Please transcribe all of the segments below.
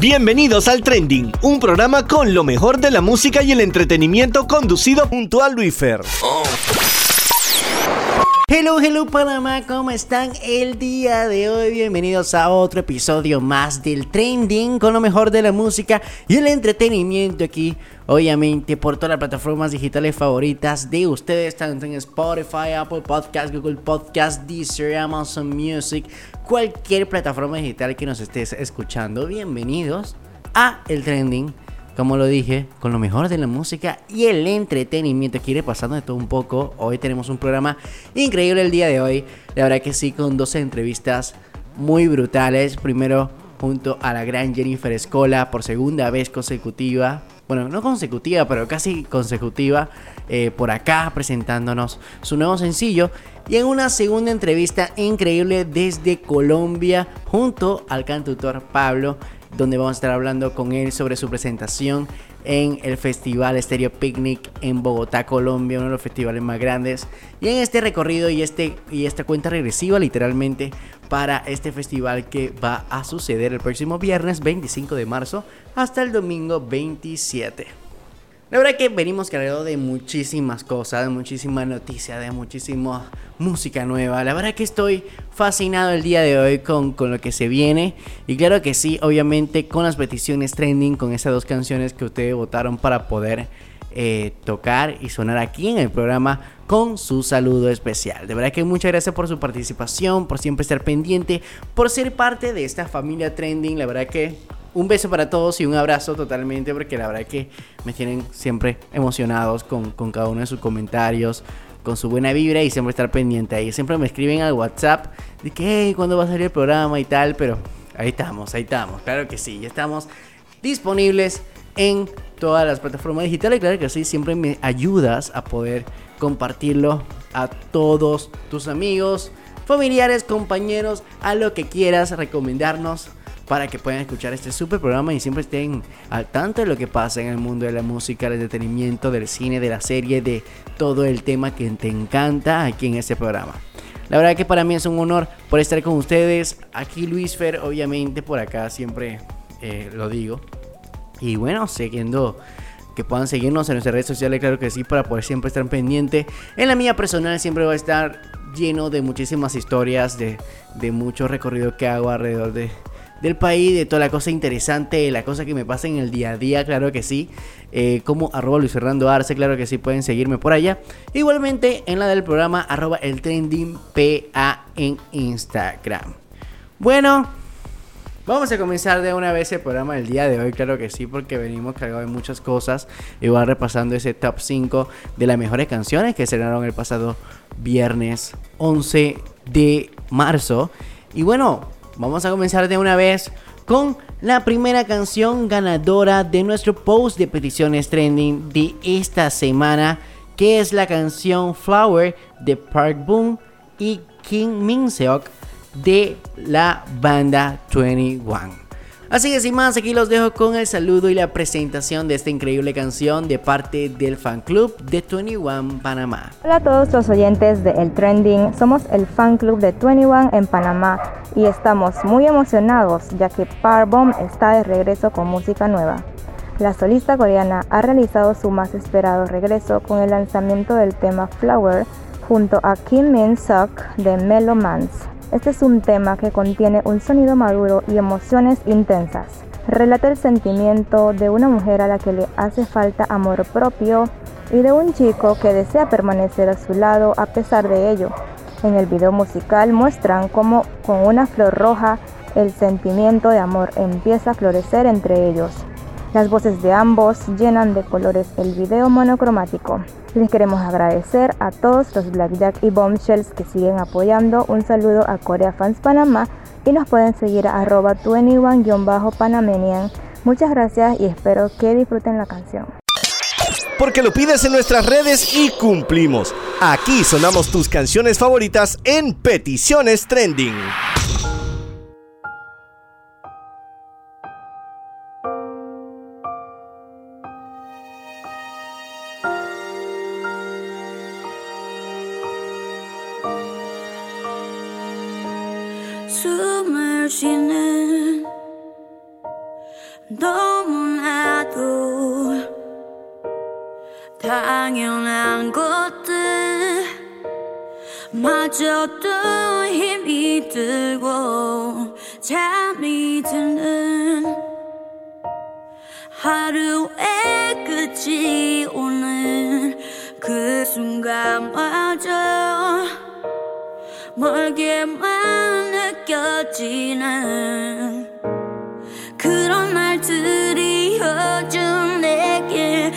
Bienvenidos al Trending, un programa con lo mejor de la música y el entretenimiento conducido junto a Luifer. Hello, hello Panamá, ¿cómo están el día de hoy? Bienvenidos a otro episodio más del Trending con lo mejor de la música y el entretenimiento aquí, obviamente por todas las plataformas digitales favoritas de ustedes, tanto en Spotify, Apple Podcast, Google Podcast, Deezer, Amazon Music, cualquier plataforma digital que nos estés escuchando. Bienvenidos a el Trending como lo dije, con lo mejor de la música y el entretenimiento. Quiere pasando de todo un poco. Hoy tenemos un programa increíble el día de hoy. La verdad que sí, con dos entrevistas muy brutales. Primero junto a la gran Jennifer Escola por segunda vez consecutiva. Bueno, no consecutiva, pero casi consecutiva. Eh, por acá presentándonos su nuevo sencillo. Y en una segunda entrevista increíble desde Colombia junto al cantautor Pablo donde vamos a estar hablando con él sobre su presentación en el Festival Stereo Picnic en Bogotá, Colombia, uno de los festivales más grandes. Y en este recorrido y, este, y esta cuenta regresiva literalmente para este festival que va a suceder el próximo viernes 25 de marzo hasta el domingo 27. La verdad que venimos cargados de muchísimas cosas, de muchísimas noticias, de muchísima música nueva. La verdad que estoy fascinado el día de hoy con, con, lo que se viene. Y claro que sí, obviamente con las peticiones trending, con esas dos canciones que ustedes votaron para poder eh, tocar y sonar aquí en el programa con su saludo especial. De verdad que muchas gracias por su participación, por siempre estar pendiente, por ser parte de esta familia trending. La verdad que un beso para todos y un abrazo totalmente porque la verdad que me tienen siempre emocionados con, cada uno de sus comentarios, con su buena vibra y siempre estar pendiente ahí. Siempre me escriben al WhatsApp de que, hey, ¿cuándo va a salir el programa y tal? Pero ahí estamos, ahí estamos, claro que sí, ya estamos disponibles en todas las plataformas digitales. Claro que sí, siempre me ayudas a poder compartirlo a todos tus amigos, familiares, compañeros, a lo que quieras recomendarnos para que puedan escuchar este super programa y siempre estén al tanto de lo que pasa en el mundo de la música, del entretenimiento, del cine, de la serie, de todo el tema que te encanta aquí en este programa. La verdad que para mí es un honor por estar con ustedes. Aquí Luis Fer, obviamente por acá siempre eh, lo digo. Y bueno, siguiendo que puedan seguirnos en nuestras redes sociales, claro que sí, para poder siempre estar pendiente. En la mía personal siempre va a estar lleno de muchísimas historias, de, de mucho recorrido que hago alrededor de, del país, de toda la cosa interesante, la cosa que me pasa en el día a día, claro que sí. Eh, como arroba Luis Fernando Arce, claro que sí, pueden seguirme por allá. Igualmente en la del programa arroba el trending PA en Instagram. Bueno, vamos a comenzar de una vez el programa del día de hoy, claro que sí, porque venimos cargados de muchas cosas. Igual repasando ese top 5 de las mejores canciones que se estrenaron el pasado viernes 11 de marzo. Y bueno, Vamos a comenzar de una vez con la primera canción ganadora de nuestro post de peticiones trending de esta semana, que es la canción Flower de Park Boom y Kim Min Seok de la banda 21. Así que sin más, aquí los dejo con el saludo y la presentación de esta increíble canción de parte del fan club de 21 Panamá. Hola a todos los oyentes de El Trending, somos el fan club de 21 en Panamá y estamos muy emocionados ya que Parbomb está de regreso con música nueva. La solista coreana ha realizado su más esperado regreso con el lanzamiento del tema Flower junto a Kim Min Suk de Melomans. Este es un tema que contiene un sonido maduro y emociones intensas. Relata el sentimiento de una mujer a la que le hace falta amor propio y de un chico que desea permanecer a su lado a pesar de ello. En el video musical muestran cómo con una flor roja el sentimiento de amor empieza a florecer entre ellos. Las voces de ambos llenan de colores el video monocromático. Les queremos agradecer a todos los Blackjack y Bombshells que siguen apoyando. Un saludo a Corea Fans Panamá y nos pueden seguir a arroba 21-panamanian. Muchas gracias y espero que disfruten la canción. Porque lo pides en nuestras redes y cumplimos. Aquí sonamos tus canciones favoritas en Peticiones Trending. 당연한 것들 마저도 힘이 들고 잠이 드는 하루의 끝이 오는 그 순간마저 멀게만 느껴지는 그런 날들이 요즘 내게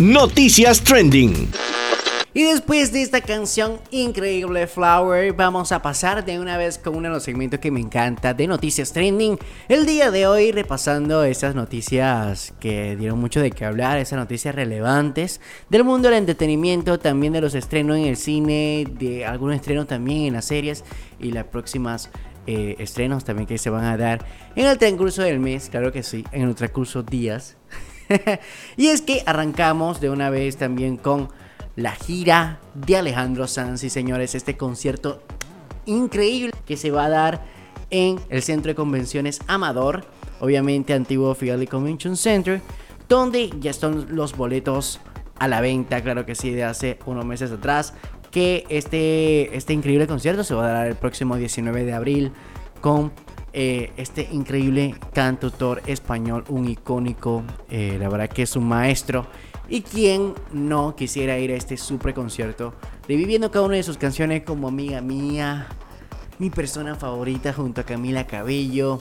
Noticias Trending. Y después de esta canción increíble Flower, vamos a pasar de una vez con uno de los segmentos que me encanta de noticias trending. El día de hoy repasando esas noticias que dieron mucho de qué hablar, esas noticias relevantes del mundo del entretenimiento, también de los estrenos en el cine, de algunos estrenos también en las series y las próximas eh, estrenos también que se van a dar en el transcurso del mes, claro que sí, en el transcurso días. y es que arrancamos de una vez también con la gira de Alejandro Sanz y señores, este concierto increíble que se va a dar en el Centro de Convenciones Amador, obviamente antiguo Fidelity Convention Center, donde ya están los boletos a la venta, claro que sí, de hace unos meses atrás. Que este, este increíble concierto se va a dar el próximo 19 de abril con eh, este increíble cantautor español, un icónico, eh, la verdad que es un maestro. Y quien no quisiera ir a este super concierto, reviviendo cada una de sus canciones como amiga mía, mi persona favorita junto a Camila Cabello,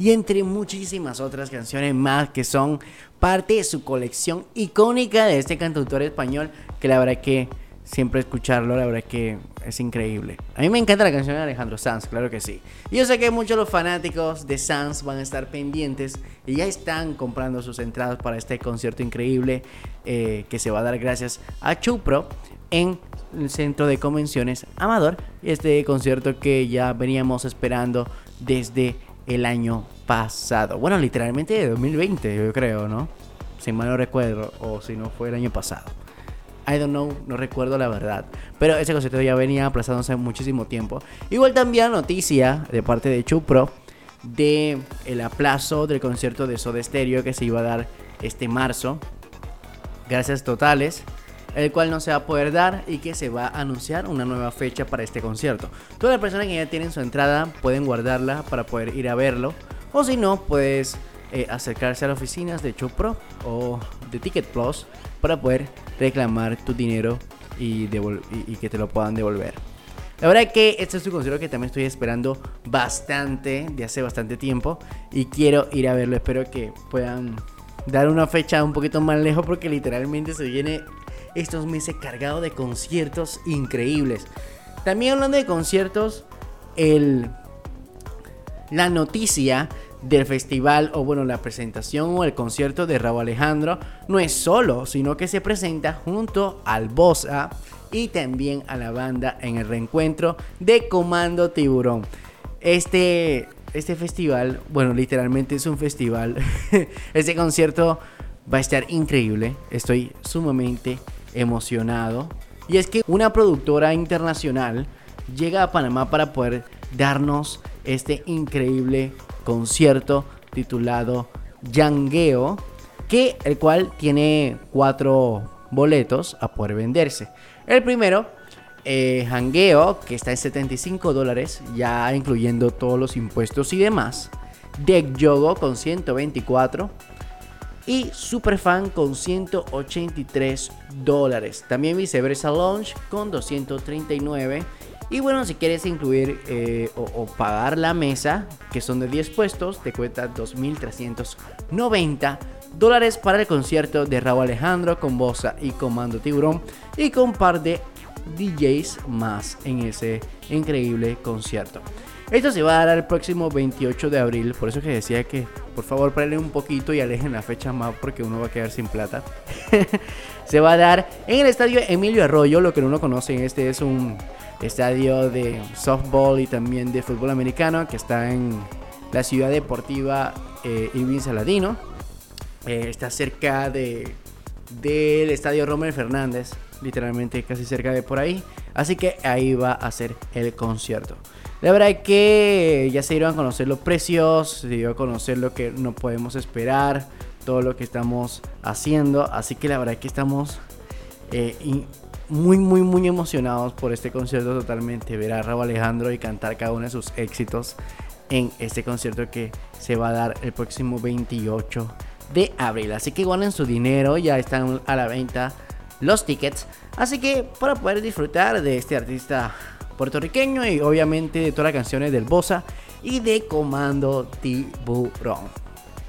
y entre muchísimas otras canciones más que son parte de su colección icónica de este cantautor español que la verdad que siempre escucharlo la verdad que es increíble. A mí me encanta la canción de Alejandro Sanz, claro que sí. Yo sé que muchos de los fanáticos de Sanz van a estar pendientes y ya están comprando sus entradas para este concierto increíble eh, que se va a dar gracias a Chupro en el centro de convenciones Amador. Este concierto que ya veníamos esperando desde el año pasado. Bueno, literalmente de 2020, yo creo, ¿no? Si mal no recuerdo, o si no fue el año pasado. I don't know, no recuerdo la verdad. Pero ese concierto ya venía aplazándose muchísimo tiempo. Igual también noticia de parte de Chupro de el aplazo del concierto de Soda Stereo que se iba a dar este marzo. Gracias totales el cual no se va a poder dar y que se va a anunciar una nueva fecha para este concierto. Todas las personas que ya tienen su entrada pueden guardarla para poder ir a verlo o si no puedes eh, acercarse a las oficinas de Chopro o de Ticket Plus para poder reclamar tu dinero y, que te lo puedan devolver. La verdad que este es un concierto que también estoy esperando bastante, de hace bastante tiempo, y quiero ir a verlo. Espero que puedan dar una fecha un poquito más lejos porque literalmente se viene estos meses cargado de conciertos increíbles. También hablando de conciertos, el la noticia del festival o bueno la presentación o el concierto de Raúl Alejandro no es solo, sino que se presenta junto al Bosa y también a la banda en el reencuentro de Comando Tiburón. Este este festival, bueno, literalmente es un festival. este concierto va a estar increíble. Estoy sumamente emocionado. Y es que una productora internacional llega a Panamá para poder darnos este increíble concierto titulado Yangueo, que el cual tiene cuatro boletos a poder venderse. El primero, eh, que está en 75 dólares, ya incluyendo todos los impuestos y demás. Deck Yogo con 124 y Superfan con 183 dólares. También Viceversa Launch con 239. Y bueno, si quieres incluir eh, o, pagar la mesa, que son de 10 puestos, te cuesta 2.390 dólares para el concierto de Raúl Alejandro con Bosa y Comando Tiburón y con un par de DJs más en ese increíble concierto. Esto se va a dar el próximo 28 de abril, por eso que decía que por favor paren un poquito y alejen la fecha más porque uno va a quedar sin plata. se va a dar en el estadio Emilio Arroyo, lo que uno conoce, este es un estadio de softball y también de fútbol americano que está en la ciudad deportiva eh, Irving Saladino. Eh, está cerca de del estadio Romer Fernández, literalmente casi cerca de por ahí. Así que ahí va a ser el concierto. La verdad es que ya se dieron a conocer los precios, se dio a conocer lo que no podemos esperar, todo lo que estamos haciendo. Así que la verdad es que estamos eh, muy, muy, muy emocionados por este concierto totalmente. Ver a Raúl Alejandro y cantar cada uno de sus éxitos en este concierto que se va a dar el próximo 28 de abril. Así que guarden su dinero, ya están a la venta los tickets. Así que para poder disfrutar de este artista puertorriqueño y obviamente de todas las canciones del Bosa y de Comando Tiburón.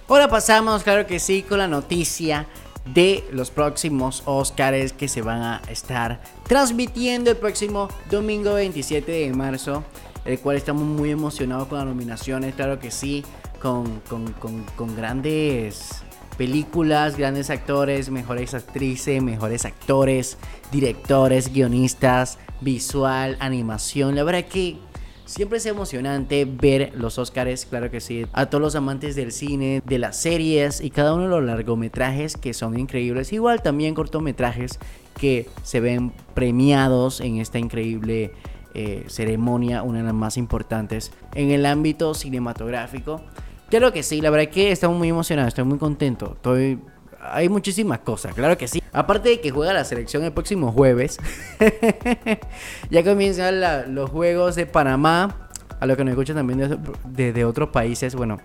Ahora pasamos, claro que sí, con la noticia de los próximos Oscars que se van a estar transmitiendo el próximo domingo 27 de marzo, el cual estamos muy emocionados con las nominaciones, claro que sí, con, con, con, con grandes películas, grandes actores, mejores actrices, mejores actores, directores, guionistas, visual, animación. La verdad que siempre es emocionante ver los Oscars, claro que sí, a todos los amantes del cine, de las series y cada uno de los largometrajes que son increíbles. Igual también cortometrajes que se ven premiados en esta increíble eh, ceremonia, una de las más importantes en el ámbito cinematográfico. Claro que sí, la verdad que estamos muy emocionados, estoy muy contento. Estoy hay muchísimas cosas, claro que sí. Aparte de que juega la selección el próximo jueves, ya comienzan los juegos de Panamá. A lo que nos escuchan también de, de- de otros países, bueno,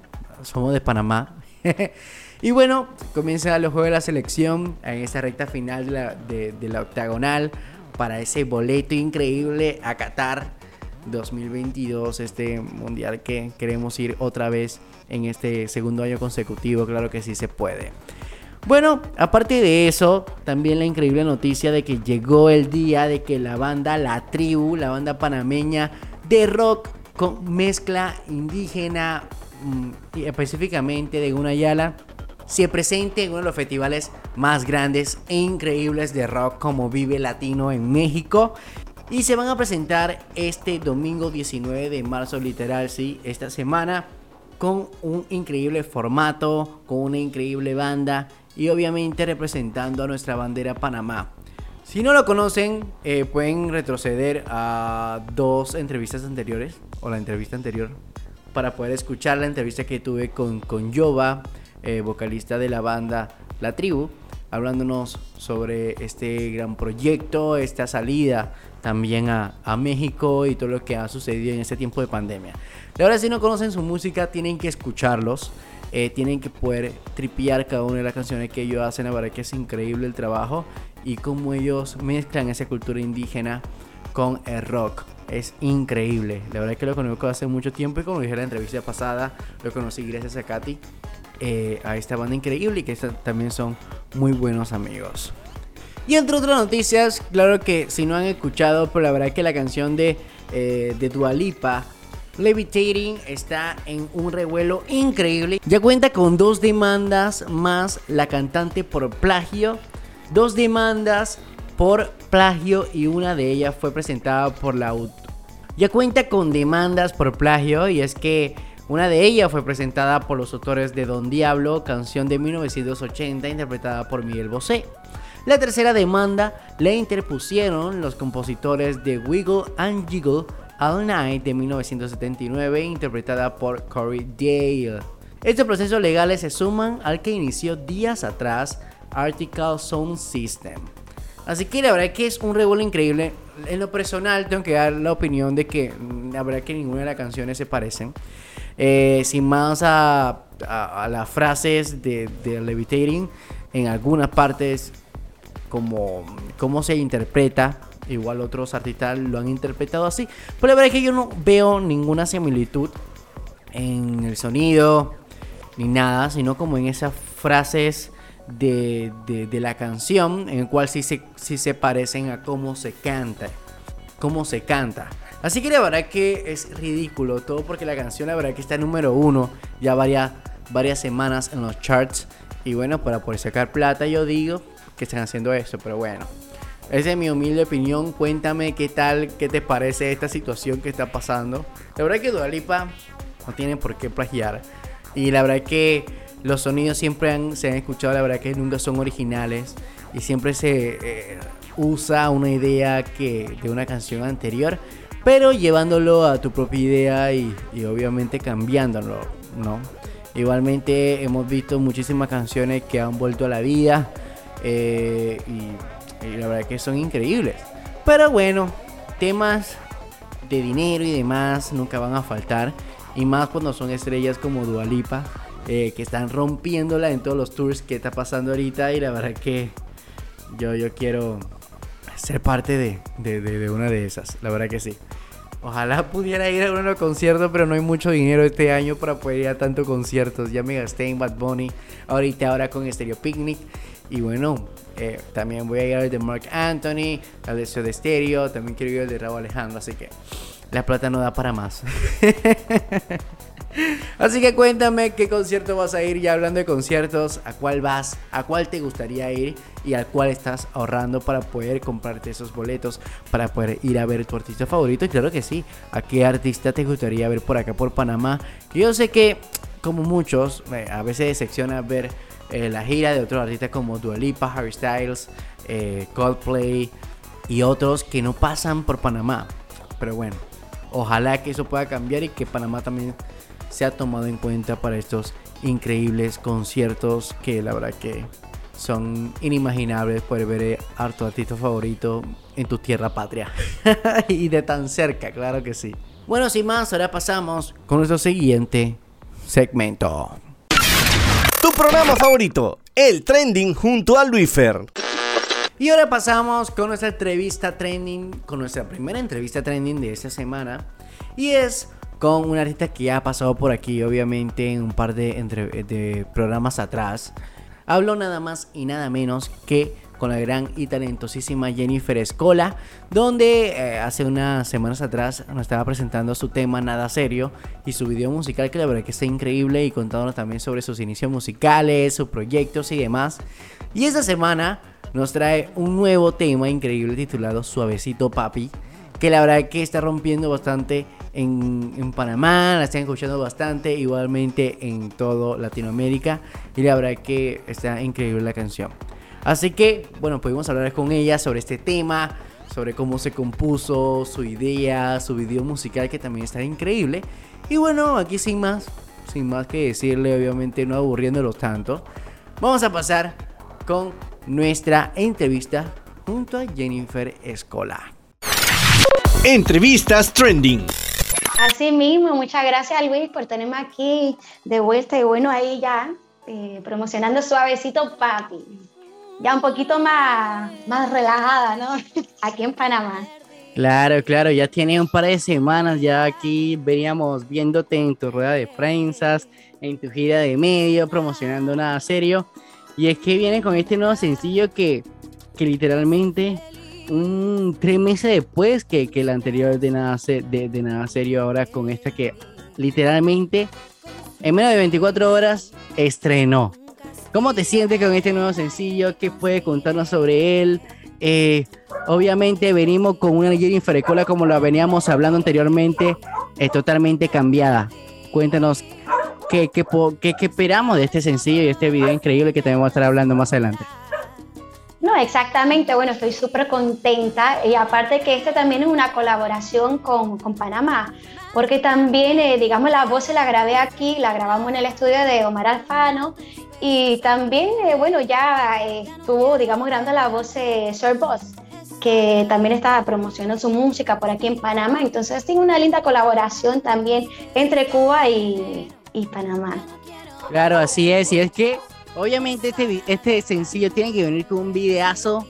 somos de Panamá. y bueno, comienzan los juegos de la selección en esta recta final de la, de la octagonal para ese boleto increíble a Qatar 2022, este mundial que queremos ir otra vez en este segundo año consecutivo, claro que sí se puede. Bueno, aparte de eso, también la increíble noticia de que llegó el día de que la banda La Tribu, la banda panameña de rock con mezcla indígena, mm, específicamente de Gunayala, se presente en uno de los festivales más grandes e increíbles de rock como Vive Latino en México. Y se van a presentar este domingo 19 de marzo, literal, sí, esta semana, con un increíble formato, con una increíble banda y obviamente representando a nuestra bandera Panamá. Si no lo conocen, eh, pueden retroceder a dos entrevistas anteriores, o la entrevista anterior, para poder escuchar la entrevista que tuve con, con Yoba, eh, vocalista de la banda La Tribu, hablándonos sobre este gran proyecto, esta salida también a, a México y todo lo que ha sucedido en este tiempo de pandemia. La verdad, si no conocen su música, tienen que escucharlos. eh, tienen que poder tripear cada una de las canciones que ellos hacen. La verdad que es increíble el trabajo y cómo ellos mezclan esa cultura indígena con el rock. Es increíble. La verdad que lo conozco hace mucho tiempo y como dije en la entrevista pasada, lo conocí gracias a Katy, eh, a esta banda increíble y que también son muy buenos amigos. Y entre otras noticias, claro que si no han escuchado, pero la verdad que la canción de, eh, de Dualipa, Levitating, está en un revuelo increíble. Ya cuenta con dos demandas más la cantante por plagio. Dos demandas por plagio y una de ellas fue presentada por la. Ya cuenta con demandas por plagio y es que una de ellas fue presentada por los autores de Don Diablo, canción de 1980 interpretada por Miguel Bosé. La tercera demanda la interpusieron los compositores de Wiggle and Jiggle All Night de 1979, interpretada por Corey Dale. Estos procesos legales se suman al que inició días atrás Article Sound System. Así que la verdad que es un revuelo increíble. En lo personal tengo que dar la opinión de que mm, la verdad que ninguna de las canciones se parecen. Eh, sin más a, las frases de, de Levitating, en algunas partes como cómo se interpreta. Igual otros artistas lo han interpretado así. Pero la verdad es que yo no veo ninguna similitud en el sonido ni nada, sino como en esas frases de, de- la canción, en el cual sí se, sí se parecen a cómo se canta. Cómo se canta. Así que la verdad que es ridículo todo porque la canción la verdad que está número uno ya varias, varias semanas en los charts. Y bueno, para poder sacar plata yo digo que están haciendo eso, pero bueno. Esa es mi humilde opinión. Cuéntame qué tal, qué te parece esta situación que está pasando. La verdad que Dua Lipa no tiene por qué plagiar. Y la verdad que los sonidos siempre se han escuchado, la verdad que nunca son originales. Y siempre se eh, usa una idea que, de una canción anterior. Pero llevándolo a tu propia idea y, y obviamente cambiándolo, ¿no? Igualmente hemos visto muchísimas canciones que han vuelto a la vida. eh, y, y la verdad que son increíbles. Pero bueno, temas de dinero y demás nunca van a faltar. Y más cuando son estrellas como Dualipa, que están rompiéndola en todos los tours que está pasando ahorita. Y la verdad que yo, yo quiero ser parte de, de, de- de una de esas. La verdad que sí. Ojalá pudiera ir a uno de los conciertos, pero no hay mucho dinero este año para poder ir a tantos conciertos. Ya me gasté en Bad Bunny, ahorita ahora con Stereo Picnic. Y bueno, eh, también voy a ir al de Mark Anthony, al de Soda Stereo, también quiero ir al de Raúl Alejandro, así que la plata no da para más. Así que cuéntame qué concierto vas a ir. Ya hablando de conciertos, ¿a cuál vas? ¿A cuál te gustaría ir? Y al cuál estás ahorrando para poder comprarte esos boletos, para poder ir a ver tu artista favorito. Y claro que sí, ¿a qué artista te gustaría ver por acá, por Panamá? Yo sé que, como muchos, eh, a veces decepciona ver eh, la gira de otros artistas como Dua Lipa, Harry Styles, eh, Coldplay y otros que no pasan por Panamá. Pero bueno, ojalá que eso pueda cambiar y que Panamá también se ha tomado en cuenta para estos increíbles conciertos que la verdad que son inimaginables poder ver a tu artista favorito en tu tierra patria. y de tan cerca, claro que sí. Bueno, sin más, ahora pasamos con nuestro siguiente segmento. Tu programa favorito, el trending junto a Luifer. Y ahora pasamos con nuestra entrevista trending, con nuestra primera entrevista trending de esta semana. Y es con un artista que ya ha pasado por aquí, obviamente, en un par de, de programas atrás. Hablo nada más y nada menos que con la gran y talentosísima Jennifer Escola, donde eh, hace unas semanas atrás nos estaba presentando su tema Nada Serio y su video musical que la verdad que está increíble y contándonos también sobre sus inicios musicales, sus proyectos y demás. Y esta semana nos trae un nuevo tema increíble titulado Suavecito Papi, que la verdad que está rompiendo bastante en, en Panamá, la están escuchando bastante, igualmente en todo Latinoamérica, y la verdad que está increíble la canción. Así que, bueno, pudimos hablar con ella sobre este tema, sobre cómo se compuso, su idea, su video musical que también está increíble. Y bueno, aquí sin más, sin más que decirle, obviamente no aburriéndolos tanto, vamos a pasar con nuestra entrevista junto a Jennifer Escola. Entrevistas trending. Así mismo, muchas gracias Luis por tenerme aquí de vuelta y bueno, ahí ya eh, promocionando suavecito papi. Ya un poquito más, más relajada, ¿no? Aquí en Panamá. Claro, claro, ya tiene un par de semanas, ya aquí veníamos viéndote en tu rueda de prensas, en tu gira de medio, promocionando nada serio. Y es que viene con este nuevo sencillo que, que literalmente un tres meses después que, que el anterior de nada, de, de nada serio, ahora con esta que literalmente en menos de 24 horas estrenó. ¿Cómo te sientes con este nuevo sencillo? ¿Qué puedes contarnos sobre él? Eh, obviamente venimos con una Jennifer Escola como la veníamos hablando anteriormente, es totalmente cambiada. Cuéntanos qué, qué- qué esperamos de este sencillo y este video increíble que también vamos a estar hablando más adelante. No, exactamente, bueno, estoy súper contenta y aparte que este también es una colaboración con, con Panamá, porque también, eh, digamos, la voz se la grabé aquí, la grabamos en el estudio de Omar Alfano y también, eh, bueno, ya eh, estuvo, digamos, grabando la voz eh, Sir Boss, que también está promocionando su música por aquí en Panamá, entonces tiene una linda colaboración también entre Cuba y, Panamá. Claro, así es, y es que obviamente este, este sencillo tiene que venir con un videazo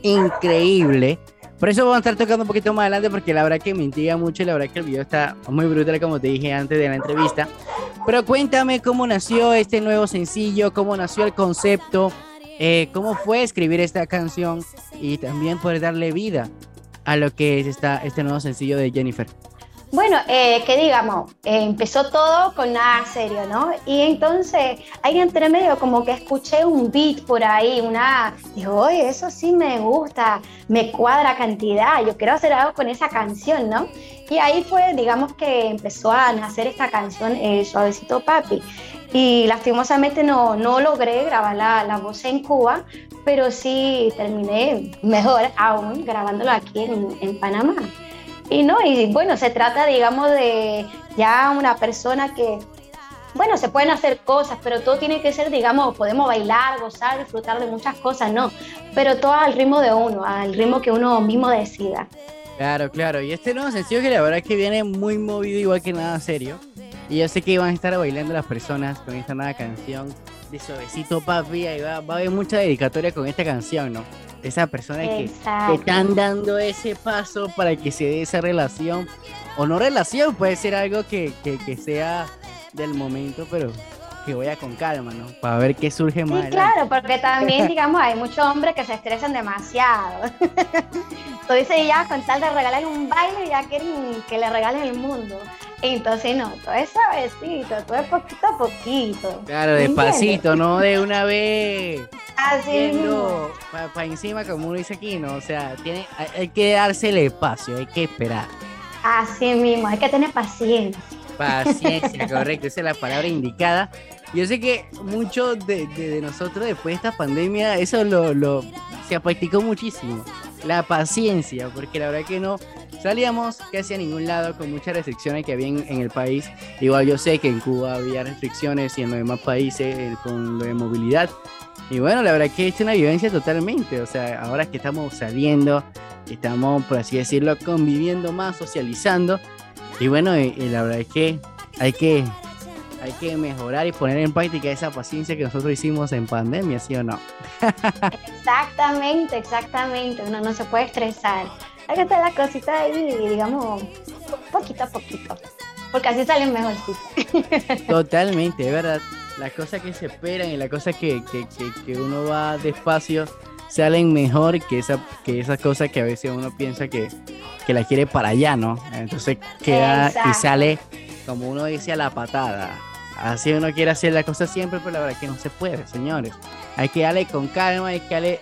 increíble. Por eso vamos a estar tocando un poquito más adelante porque la verdad que me mucho y la verdad que el video está muy brutal como te dije antes de la entrevista. Pero cuéntame cómo nació este nuevo sencillo, cómo nació el concepto, eh, cómo fue escribir esta canción y también poder darle vida a lo que es esta, este nuevo sencillo de Jennifer. Bueno, eh, que digamos, eh, empezó todo con nada serio, ¿no? Y entonces ahí entre medio como que escuché un beat por ahí, una, digo, oye, eso sí me gusta, me cuadra cantidad, yo quiero hacer algo con esa canción, ¿no? Y ahí fue, digamos que empezó a nacer esta canción, eh, Suavecito Papi. Y lastimosamente no, no logré grabar la, la voz en Cuba, pero sí terminé mejor aún grabándolo aquí en, en Panamá. Y no, y bueno, se trata, digamos, de ya una persona que, bueno, se pueden hacer cosas, pero todo tiene que ser, digamos, podemos bailar, gozar, disfrutar de muchas cosas, no, pero todo al ritmo de uno, al ritmo que uno mismo decida. Claro, claro. Y este nuevo sencillo que la verdad es que viene muy movido, igual que nada serio. Y yo sé que van a estar bailando las personas con esta nueva canción de Suavecito Papi. Ahí va, va a haber mucha dedicatoria con esta canción, ¿no? Esa persona que, están dando ese paso para que se dé esa relación. O no relación, puede ser algo que, que, que sea del momento, pero que vaya con calma, ¿no? Para ver qué surge más Sí, claro, porque también, digamos, hay muchos hombres que se estresan demasiado. Entonces ya con tal de regalar un baile ya quieren que le regalen el mundo. Entonces no, todo es suavecito, todo es poquito a poquito. Claro, ¿Me despacito, no de una vez. Así mismo. yendo para encima, como uno dice aquí, ¿no? O sea, tiene, hay, hay que darse el espacio, hay que esperar. Así mismo, hay que tener paciencia. Paciencia, correcto, esa es la palabra indicada. Yo sé que muchos de, de- de nosotros después de esta pandemia, eso lo, lo se practicó muchísimo. La paciencia, porque la verdad que no salíamos casi a ningún lado con muchas restricciones que había en, el país. Igual yo sé que en Cuba había restricciones y en los demás países eh, con lo de movilidad. Y bueno, la verdad que es una vivencia totalmente. O sea, ahora que estamos saliendo, estamos, por así decirlo, conviviendo más, socializando. Y bueno, y- y la verdad es que hay que hay que mejorar y poner en práctica esa paciencia que nosotros hicimos en pandemia, ¿sí o no? Exactamente, exactamente. Uno no se puede estresar. Hay que hacer las cositas ahí, digamos, poquito a poquito. Porque así salen mejorcitas. Totalmente, es verdad. Las cosas que se esperan y las cosas que, que, que, que uno va despacio salen mejor que, esa, que esas cosas que a veces uno piensa que, que la quiere para allá, ¿no? Entonces queda y sale, como uno dice, a la patada. Así uno quiere hacer las cosas siempre, pero la verdad que no se puede, señores. Hay que darle con calma, hay que darle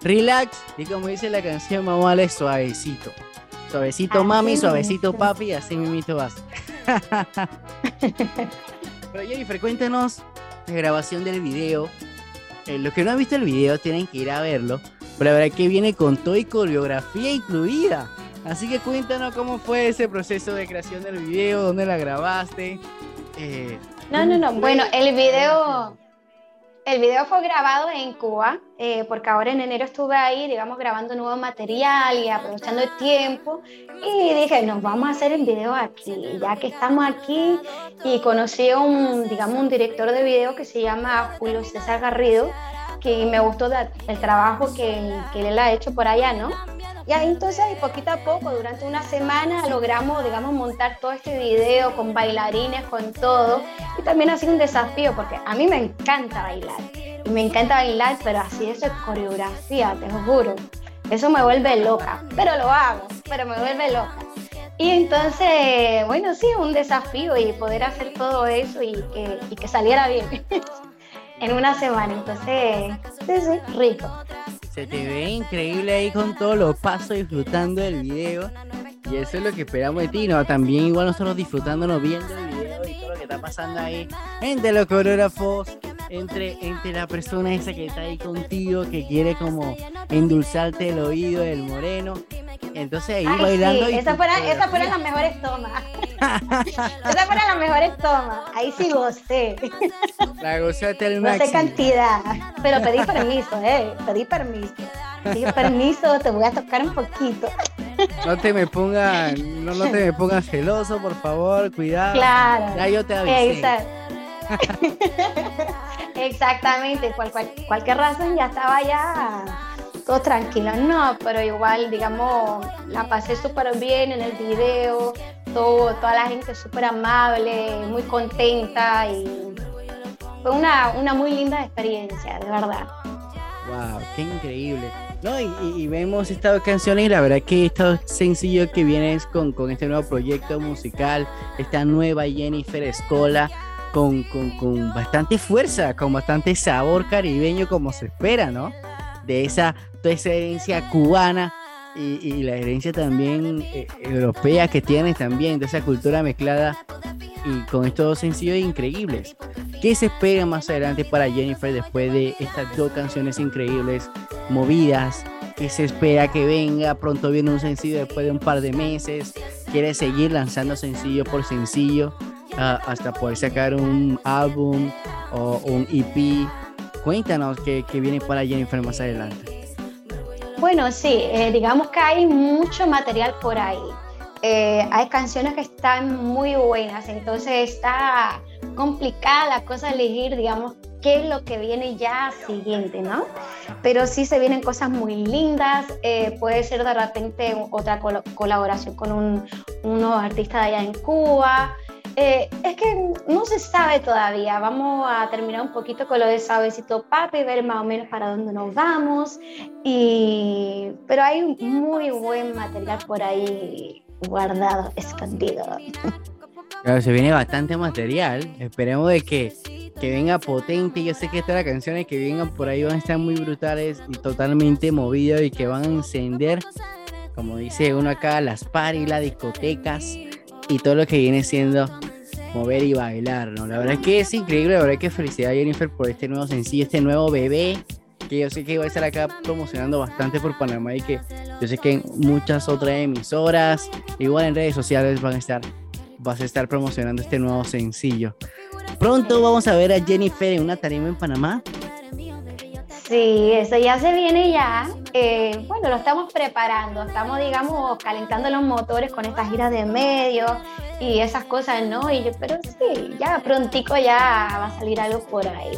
relax y como dice la canción, vamos a darle suavecito. Suavecito Así mami, suavecito papi, así mismito vas. Pero Jennifer, cuéntanos la grabación del video. Eh, los que no han visto el video tienen que ir a verlo. Pero la verdad que viene con todo y coreografía incluida. Así que cuéntanos cómo fue ese proceso de creación del video, dónde la grabaste. Eh, No, no, no. Bueno, el video, el video fue grabado en Cuba, eh, porque ahora en enero estuve ahí, digamos, grabando nuevo material y aprovechando el tiempo. Y dije, nos vamos a hacer el video aquí, ya que estamos aquí. Y conocí a un, digamos, un director de video que se llama Julio César Garrido, que me gustó el trabajo que, que él ha hecho por allá, ¿no? Y ahí entonces, poquito a poco, durante una semana, logramos, digamos, montar todo este video con bailarines, con todo. Y también ha sido un desafío, porque a mí me encanta bailar. Y me encanta bailar, pero así eso es coreografía, te lo juro. Eso me vuelve loca, pero lo hago, pero me vuelve loca. Y entonces, bueno, sí, un desafío y poder hacer todo eso y que, y que saliera bien en una semana. Entonces, sí, sí, rico. Se te ve increíble ahí con todos los pasos disfrutando del video. Y eso es lo que esperamos de ti, ¿no? También igual nosotros disfrutándonos viendo el video y todo lo que está pasando ahí entre los coreógrafos, entre, entre la persona esa que está ahí contigo, que quiere como endulzarte el oído del moreno. Entonces ahí Ay, bailando. sí, esas tu fueron, las mejores tomas. esas fueron las mejores tomas. Ahí sí gocé. La gozaste sé máximo. cantidad, pero pedí permiso, eh. Pedí permiso. Pedí permiso, te voy a tocar un poquito. No te me pongas, no, no te me pongas celoso, por favor, cuidado. Claro. Ya yo te avisé. Exacto. Exactamente, cual- cual- cualquier razón ya estaba ya todo tranquilo. No, pero igual, digamos, la pasé súper bien en el video, todo, toda la gente súper amable, muy contenta y fue una, una muy linda experiencia, de verdad. Wow, qué increíble. No, y, y- vemos estas canciones y la verdad que esto sencillo que vienes con, con este nuevo proyecto musical, esta nueva Jennifer Escola, con, con, con bastante fuerza, con bastante sabor caribeño como se espera, ¿no? De esa, esa herencia cubana y, y la herencia también eh, europea que tienes también, de esa cultura mezclada y con estos dos sencillos increíbles. ¿Qué se espera más adelante para Jennifer después de estas dos canciones increíbles, movidas? ¿Qué se espera que venga? Pronto viene un sencillo después de un par de meses. ¿Quiere seguir lanzando sencillo por sencillo ah, hasta poder sacar un álbum o un EP? Cuéntanos qué, qué viene para Jennifer más adelante. Bueno, sí, eh, digamos que hay mucho material por ahí. Eh, hay canciones que están muy buenas, entonces está complicada la cosa de elegir, digamos, qué es lo que viene ya siguiente, ¿no? Pero sí se vienen cosas muy lindas, eh, puede ser de repente otra colaboración con un, unos artistas de allá en Cuba. Eh, es que no se sabe todavía, vamos a terminar un poquito con lo de Sabecito Papi, ver más o menos para dónde nos vamos. Y, pero hay muy buen material por ahí guardado, escondido. Claro, se viene bastante material. Esperemos de que, que venga potente. Yo sé que estas canciones que vengan por ahí van a estar muy brutales y totalmente movidas y que van a encender, como dice uno acá, las paris, las discotecas y todo lo que viene siendo mover y bailar, ¿no? La verdad es que es increíble, la verdad es que felicidad Jennifer por este nuevo sencillo, este nuevo bebé, que yo sé que va a estar acá promocionando bastante por Panamá y que yo sé que en muchas otras emisoras, igual en redes sociales van a estar vas a estar promocionando este nuevo sencillo. Pronto vamos a ver a Jennifer en una tarima en Panamá. Sí, eso ya se viene ya. Eh, bueno, lo estamos preparando, estamos, digamos, calentando los motores con estas giras de medios y esas cosas, ¿no? Y yo, pero sí, ya prontico ya va a salir algo por ahí.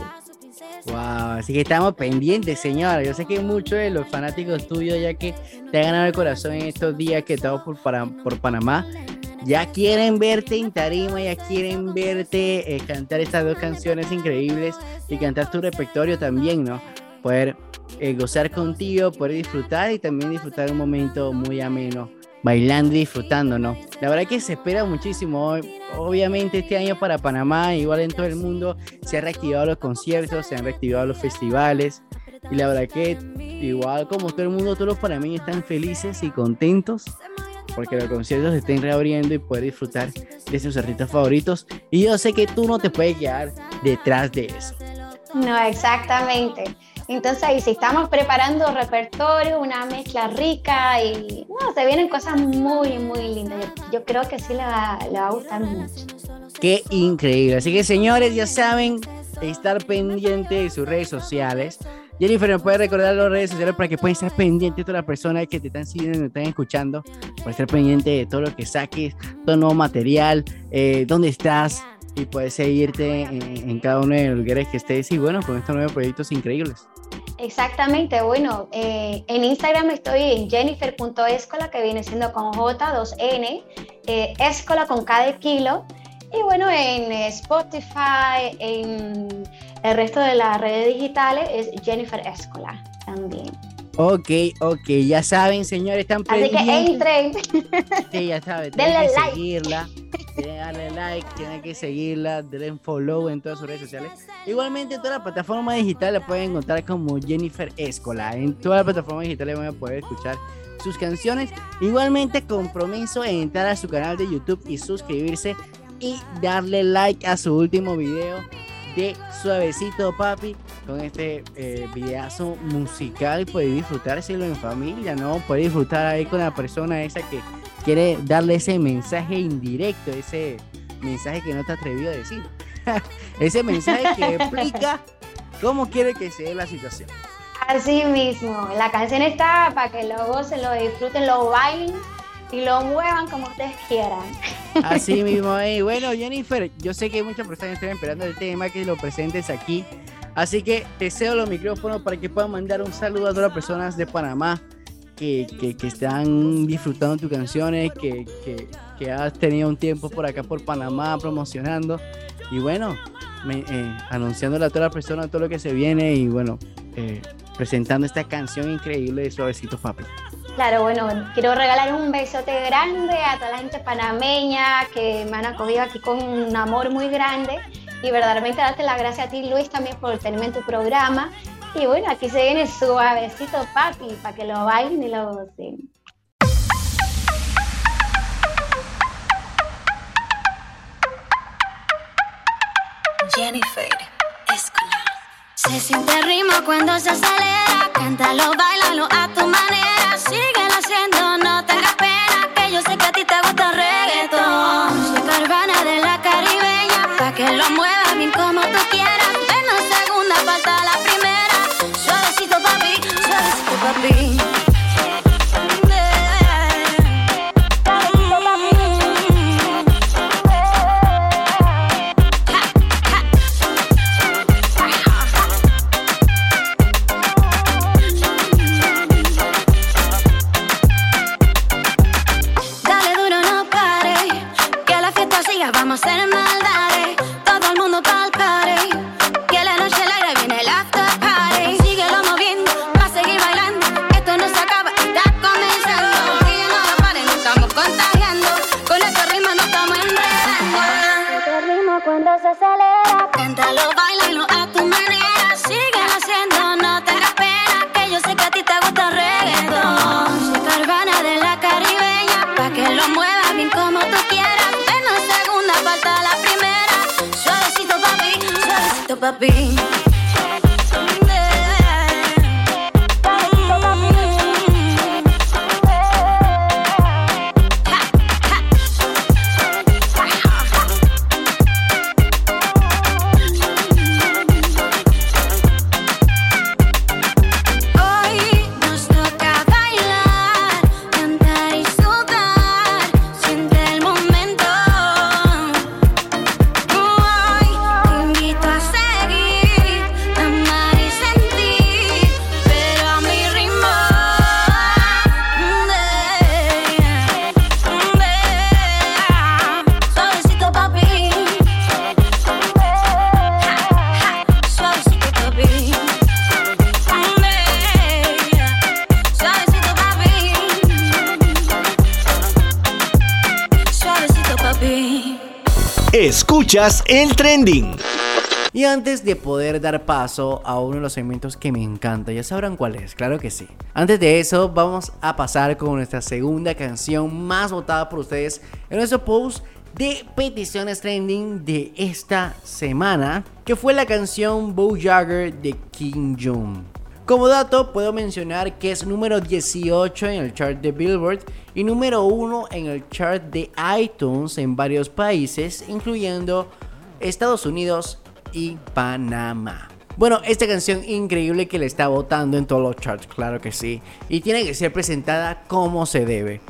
Wow, así que estamos pendientes, señora. Yo sé que muchos de los fanáticos tuyos, ya que te han ganado el corazón en estos días que estamos por, por Panamá, ya quieren verte en tarima, ya quieren verte eh, cantar estas dos canciones increíbles y cantar tu repertorio también, ¿no? Poder eh, gozar contigo, poder disfrutar y también disfrutar un momento muy ameno, bailando y disfrutando, ¿no? La verdad que se espera muchísimo. Obviamente este año para Panamá, igual en todo el mundo, se han reactivado los conciertos, se han reactivado los festivales. Y la verdad que igual como todo el mundo, todos los panameños están felices y contentos porque los conciertos se estén reabriendo y poder disfrutar de sus artistas favoritos. Y yo sé que tú no te puedes quedar detrás de eso. No, exactamente. Entonces ahí sí estamos preparando repertorio, una mezcla rica y no, se vienen cosas muy, muy lindas. Yo, creo que sí le va, le va a gustar mucho. Qué increíble. Así que señores, ya saben, estar pendiente de sus redes sociales. Jennifer, ¿me puede recordar las redes sociales para que puedan estar pendientes de todas las personas que te están siguiendo te están escuchando? Para estar pendiente de todo lo que saques, todo nuevo material, eh, dónde estás y puedes seguirte en, en cada uno de los lugares que estés y bueno, con estos nuevos proyectos increíbles. Exactamente, bueno, eh, en Instagram estoy en jennifer.escola, que viene siendo con J, 2N, eh, escola con K de kilo. Y bueno, en Spotify, en el resto de las redes digitales es Jennifer Escola también. Ok, ok, ya saben, señores, están Así que pendientes. entren. Sí, ya saben, Denle like. seguirla, tienen que darle like, tienen que seguirla, denle follow en todas sus redes sociales. Igualmente en todas las plataformas digitales la pueden encontrar como Jennifer Escola. En todas las plataformas digitales van a poder escuchar sus canciones. Igualmente compromiso en entrar a su canal de YouTube y suscribirse y darle like a su último video de Suavecito Papi con este eh, videazo musical poder disfrutárselo en familia, ¿no? Poder disfrutar ahí con la persona esa que quiere darle ese mensaje indirecto, ese mensaje que no te atrevió a decir. ese mensaje que explica cómo quiere que se dé la situación. Así mismo, la canción está para que lo gocen, lo disfruten, lo bailen y lo muevan como ustedes quieran. Así mismo, y bueno, Jennifer, yo sé que muchas personas están esperando el tema que lo presentes aquí. Así que te cedo los micrófonos para que puedan mandar un saludo a todas las personas de Panamá que, que, que están disfrutando tus canciones, que, que, has tenido un tiempo por acá por Panamá promocionando. Y bueno, me- eh, anunciándole a todas las personas todo lo que se viene y bueno, eh, presentando esta canción increíble de Suavecito Papi. Claro, bueno, quiero regalar un besote grande a toda la gente panameña que me han acogido aquí con un amor muy grande y verdaderamente darte las gracias a ti, Luis, también por tenerme en tu programa. Y bueno, aquí se viene suavecito papi para que lo bailen y lo gocen. Jennifer Escola. Se siente ritmo cuando se acelera. Cántalo, bailalo a tu manera. Síguelo haciendo, no tengas pena. Que yo sé que a ti te gusta el reggaetón. Soy caravana de la caribeña. Pa' que lo muevas bien como tú quieras. Suavecito, Suavecito, papi. Escuchas el trending. Y antes de poder dar paso a uno de los segmentos que me encanta, ya sabrán cuál es, claro que sí. Antes de eso, vamos a pasar con nuestra segunda canción más votada por ustedes en nuestro post de peticiones trending de esta semana, que fue la canción Bo Jagger de King Jong. Como dato, puedo mencionar que es número 18 en el chart de Billboard y número 1 en el chart de iTunes en varios países, incluyendo Estados Unidos y Panamá. Bueno, esta canción increíble que le está votando en todos los charts, claro que sí. Y tiene que ser presentada como se debe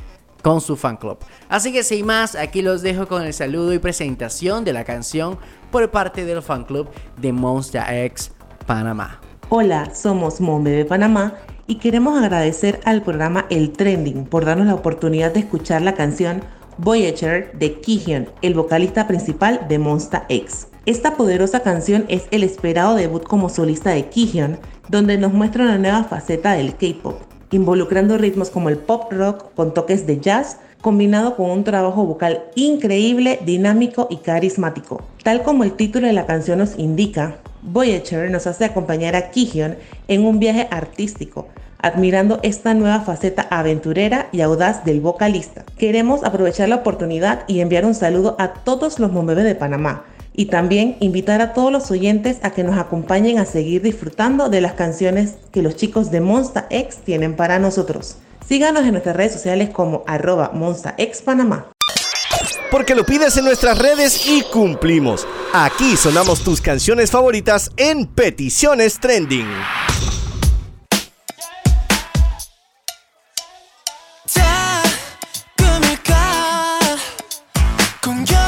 con su fan club. Así que sin más, aquí los dejo con el saludo y presentación de la canción por parte del fan club de Monster X Panamá. Hola, somos Monbebe Panamá y queremos agradecer al programa El Trending por darnos la oportunidad de escuchar la canción Voyager de Kihyun, el vocalista principal de Monster X. Esta poderosa canción es el esperado debut como solista de Kihyun, donde nos muestra una nueva faceta del K-pop involucrando ritmos como el pop rock con toques de jazz, combinado con un trabajo vocal increíble, dinámico y carismático. Tal como el título de la canción nos indica, Voyager nos hace acompañar a Kihyun en un viaje artístico, admirando esta nueva faceta aventurera y audaz del vocalista. Queremos aprovechar la oportunidad y enviar un saludo a todos los Mombebe de Panamá, y también invitar a todos los oyentes a que nos acompañen a seguir disfrutando de las canciones que los chicos de Monsta X tienen para nosotros. Síganos en nuestras redes sociales como arroba Monsta X Panamá. Porque lo pides en nuestras redes y cumplimos. Aquí sonamos tus canciones favoritas en Peticiones Trending. 다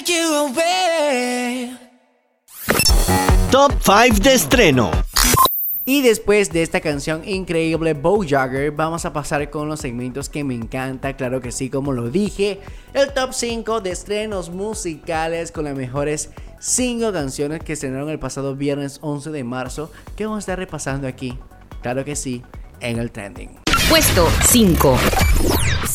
take you away. Top 5 de estreno. Y después de esta canción increíble, Jagger, vamos a pasar con los segmentos que me encanta, claro que sí, como lo dije, el top 5 de estrenos musicales con las mejores 5 canciones que estrenaron el pasado viernes 11 de marzo, que vamos a estar repasando aquí, claro que sí, en el trending. Puesto 5.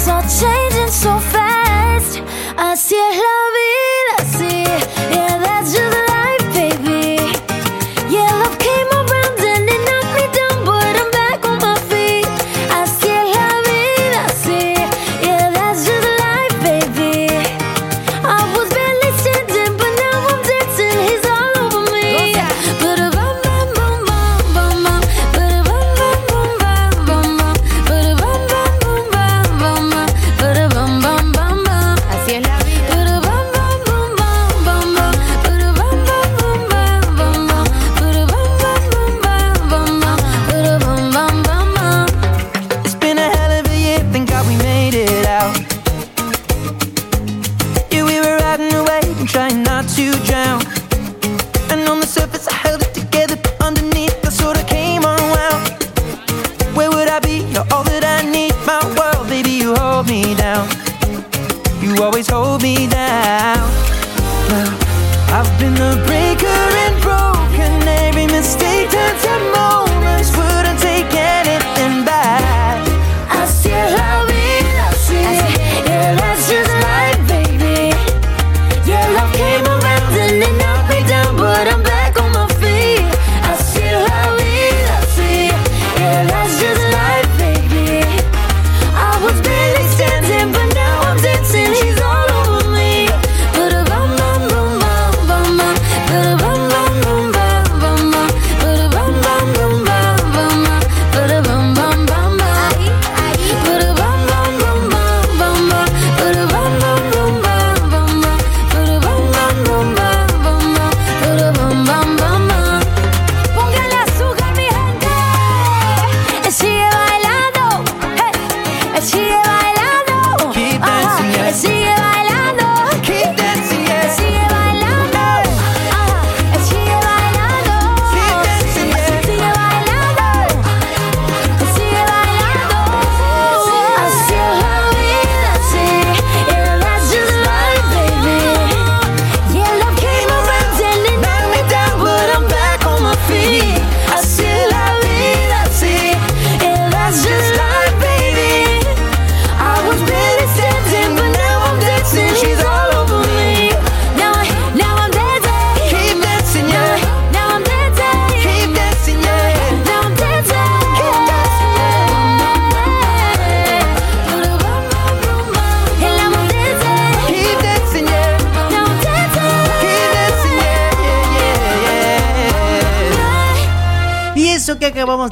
it's all changing so fast. Así es la vida, así, yeah, that's just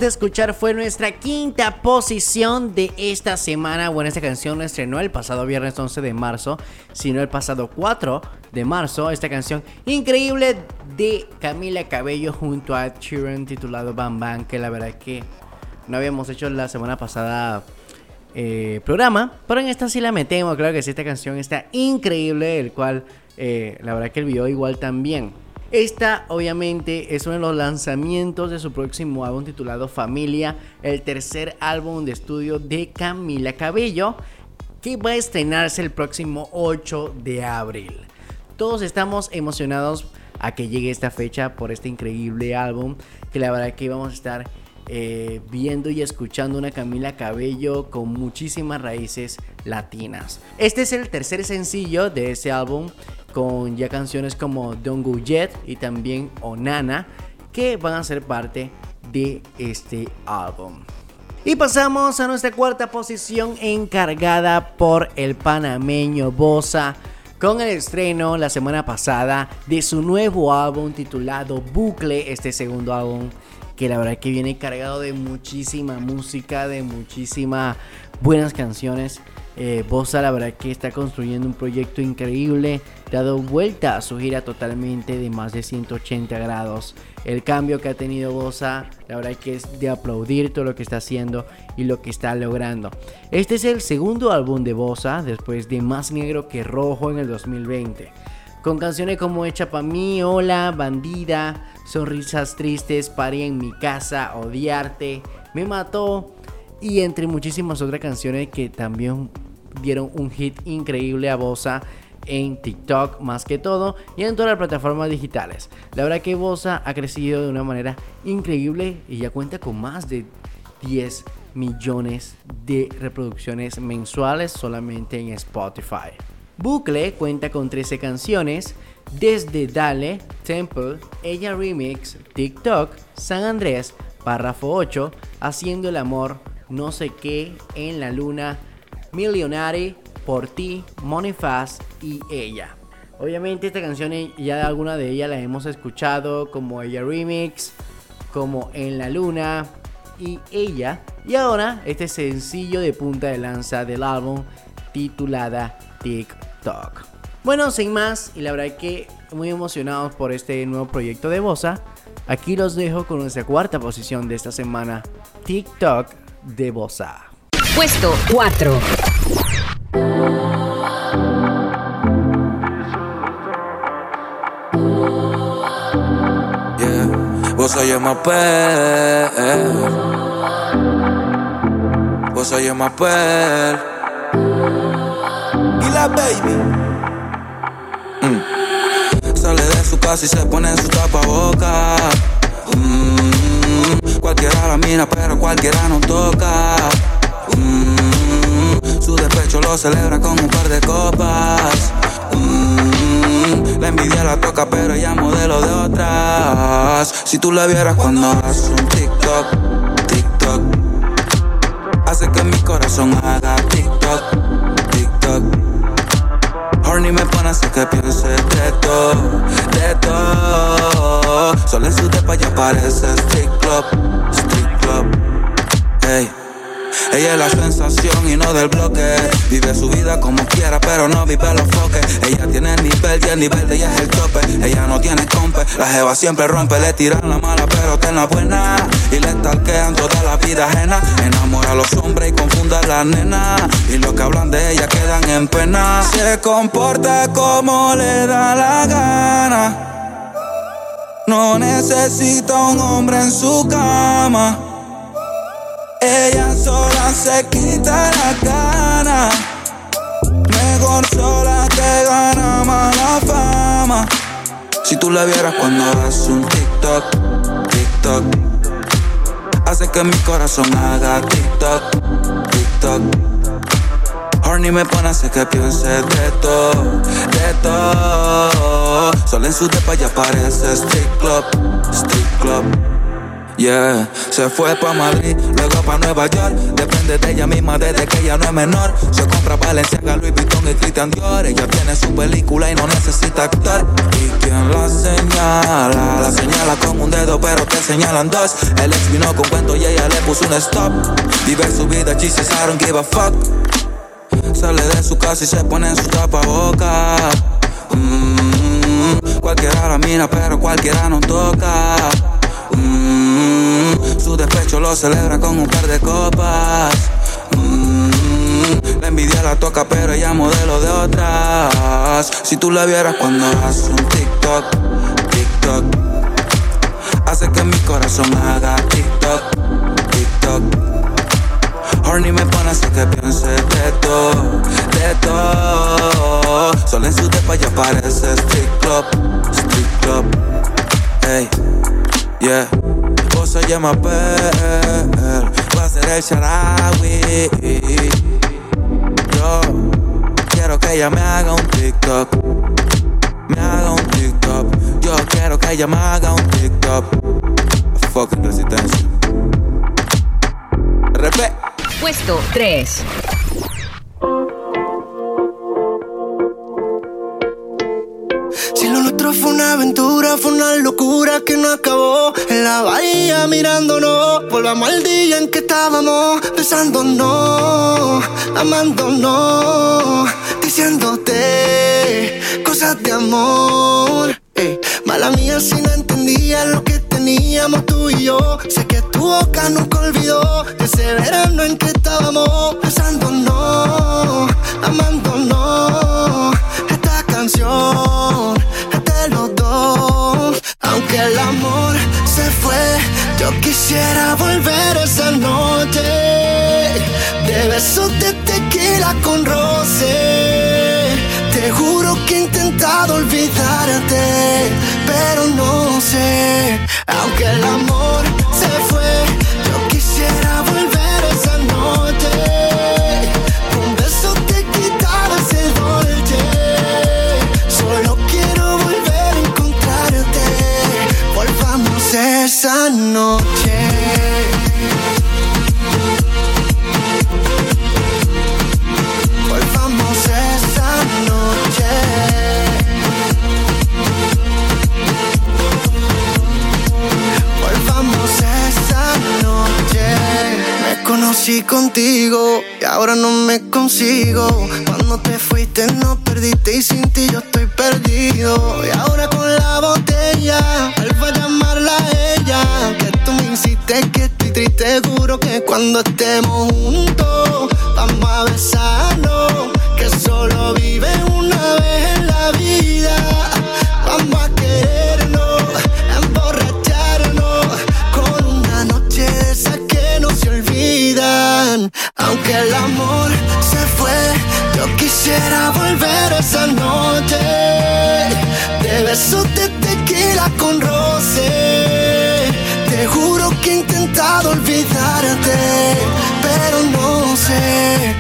escuchar fue nuestra quinta posición de esta semana. Bueno, esta canción no estrenó el pasado viernes 11 de marzo, sino el pasado 4 de marzo. Esta canción increíble de Camila Cabello junto a Sheeran titulado Bam Bam, que la verdad que no habíamos hecho la semana pasada eh, programa, pero en esta sí la metemos. Claro que sí, esta canción está increíble, el cual eh, la verdad que el video igual también. Esta obviamente es uno de los lanzamientos de su próximo álbum titulado Familia, el tercer álbum de estudio de Camila Cabello, que va a estrenarse el próximo 8 de abril. Todos estamos emocionados a que llegue esta fecha por este increíble álbum, que la verdad que vamos a estar eh, viendo y escuchando una Camila Cabello con muchísimas raíces latinas. Este es el tercer sencillo de ese álbum con ya canciones como Don't Go Yet y también Onana que van a ser parte de este álbum. Y pasamos a nuestra cuarta posición encargada por el panameño Bosa con el estreno la semana pasada de su nuevo álbum titulado Bucle, este segundo álbum que la verdad que viene cargado de muchísima música, de muchísimas buenas canciones. Eh, Bosa la verdad que está construyendo un proyecto increíble, dado vuelta a su gira totalmente de más de 180 grados. El cambio que ha tenido Bosa, la verdad que es de aplaudir todo lo que está haciendo y lo que está logrando. Este es el segundo álbum de Bosa después de Más Negro que Rojo en el 2020. Con canciones como Hecha pa' mí, Hola, Bandida, Sonrisas Tristes, Parí en mi casa, Odiarte, Me Mató y entre muchísimas otras canciones que también dieron un hit increíble a Bosa en TikTok más que todo y en todas las plataformas digitales. La verdad que Bosa ha crecido de una manera increíble y ya cuenta con más de 10 millones de reproducciones mensuales solamente en Spotify. Bucle cuenta con 13 canciones, desde Dale, Temple, Ella Remix, TikTok, San Andrés, Párrafo 8, Haciendo el Amor, No sé qué, En la Luna, Millionary, Por ti, Money Fast y Ella. Obviamente esta canción ya alguna de ellas la hemos escuchado como Ella Remix, como En la Luna y Ella. Y ahora este sencillo de punta de lanza del álbum titulada TikTok. Bueno, sin más, y la verdad que muy emocionados por este nuevo proyecto de Bosa, aquí los dejo con nuestra cuarta posición de esta semana, TikTok de Bosa. Puesto 4. Yeah, vos soy más. Vos soy más. Y la baby. Mm. Sale de su casa y se pone su tapaboca. Mm. Cualquiera la mira, pero cualquiera no toca. Mm. Su despecho lo celebra con un par de copas. Mm, la envidia la toca, pero ella modelo de otras. Si tú la vieras cuando hace un TikTok, TikTok, hace que mi corazón haga TikTok, TikTok. Horny me pone a hacer que piense de todo, de todo. Solo en su depa ya parece street club, street club. Hey. Ella es la sensación y no del bloque. Vive su vida como quiera, pero no vive los foques. Ella tiene el nivel y el nivel de ella es el tope. Ella no tiene compe, la jeva siempre rompe. Le tiran la mala, pero ten la buena. Y le stalkean toda la vida ajena. Enamora a los hombres y confunde a la nena. Y los que hablan de ella quedan en pena. Se comporta como le da la gana. No necesita un hombre en su cama. Ella sola se quita la gana. Mejor sola que gana mala fama. Si tú la vieras cuando hace un TikTok, TikTok. Hace que mi corazón haga TikTok, TikTok. Horny me pone a hacer que piense de todo, de todo. Solo en su depa ya parece street club, street club. Yeah, se fue pa' Madrid, luego pa' Nueva York. Depende de ella misma desde que ella no es menor. Se compra Valenciaga, Louis Vuitton y Christian Dior. Ella tiene su película y no necesita actor. ¿Y quién la señala? La señala con un dedo, pero te señalan dos. El ex vino con cuento y ella le puso un stop. Vive su vida, Jesus, I don't give a fuck. Sale de su casa y se pone en su tapaboca. Mm, cualquiera la mira, pero cualquiera no toca. Mm, su despecho lo celebra con un par de copas. Mm, la envidia la toca, pero ella modelo de otras. Si tú la vieras cuando hace un TikTok, TikTok, hace que mi corazón haga TikTok, TikTok. Horny me pone a hacer que piense de todo, de todo. Solo en su depa ya parece street club, street club. Hey. Yeah, vos se llama Per, va a ser el Sharawi. Yo quiero que ella me haga un TikTok, me haga un TikTok. Yo quiero que ella me haga un TikTok. Fucking resistencia. Repé. Puesto 3. Fue una locura que no acabó. En la bahía mirándonos, volvamos al día en que estábamos besándonos, amándonos, diciéndote cosas de amor. Mala mía si no entendía lo que teníamos tú y yo. Sé que tu boca nunca olvidó ese verano en que estábamos besándonos, yo quisiera volver esa noche. De besos de tequila con roce. Te juro que he intentado olvidarte, pero no sé. Aunque el amor Contigo y ahora no me consigo. Cuando te fuiste no perdiste y sin ti yo estoy perdido. Y ahora con la botella vuelvo a llamarla a ella. Que tú me insistes que estoy triste, juro que cuando estemos juntos vamos a besarnos. Que solo vive una quisiera volver esa noche. De besos de tequila con roce. Te juro que he intentado olvidarte, pero no sé.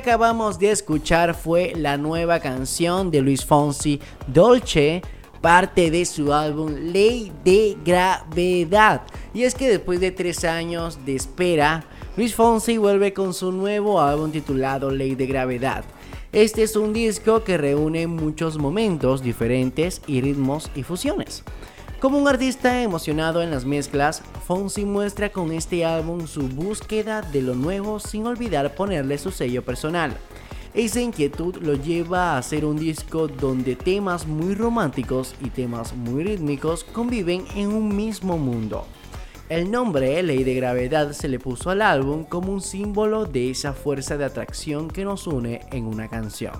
Acabamos de escuchar fue la nueva canción de Luis Fonsi, Dolce, parte de su álbum Ley de Gravedad. Y es que después de tres años de espera, Luis Fonsi vuelve con su nuevo álbum titulado Ley de Gravedad. Este es un disco que reúne muchos momentos diferentes y ritmos y fusiones. Como un artista emocionado en las mezclas, Fonsi muestra con este álbum su búsqueda de lo nuevo sin olvidar ponerle su sello personal. Esa inquietud lo lleva a hacer un disco donde temas muy románticos y temas muy rítmicos conviven en un mismo mundo. El nombre Ley de Gravedad se le puso al álbum como un símbolo de esa fuerza de atracción que nos une en una canción.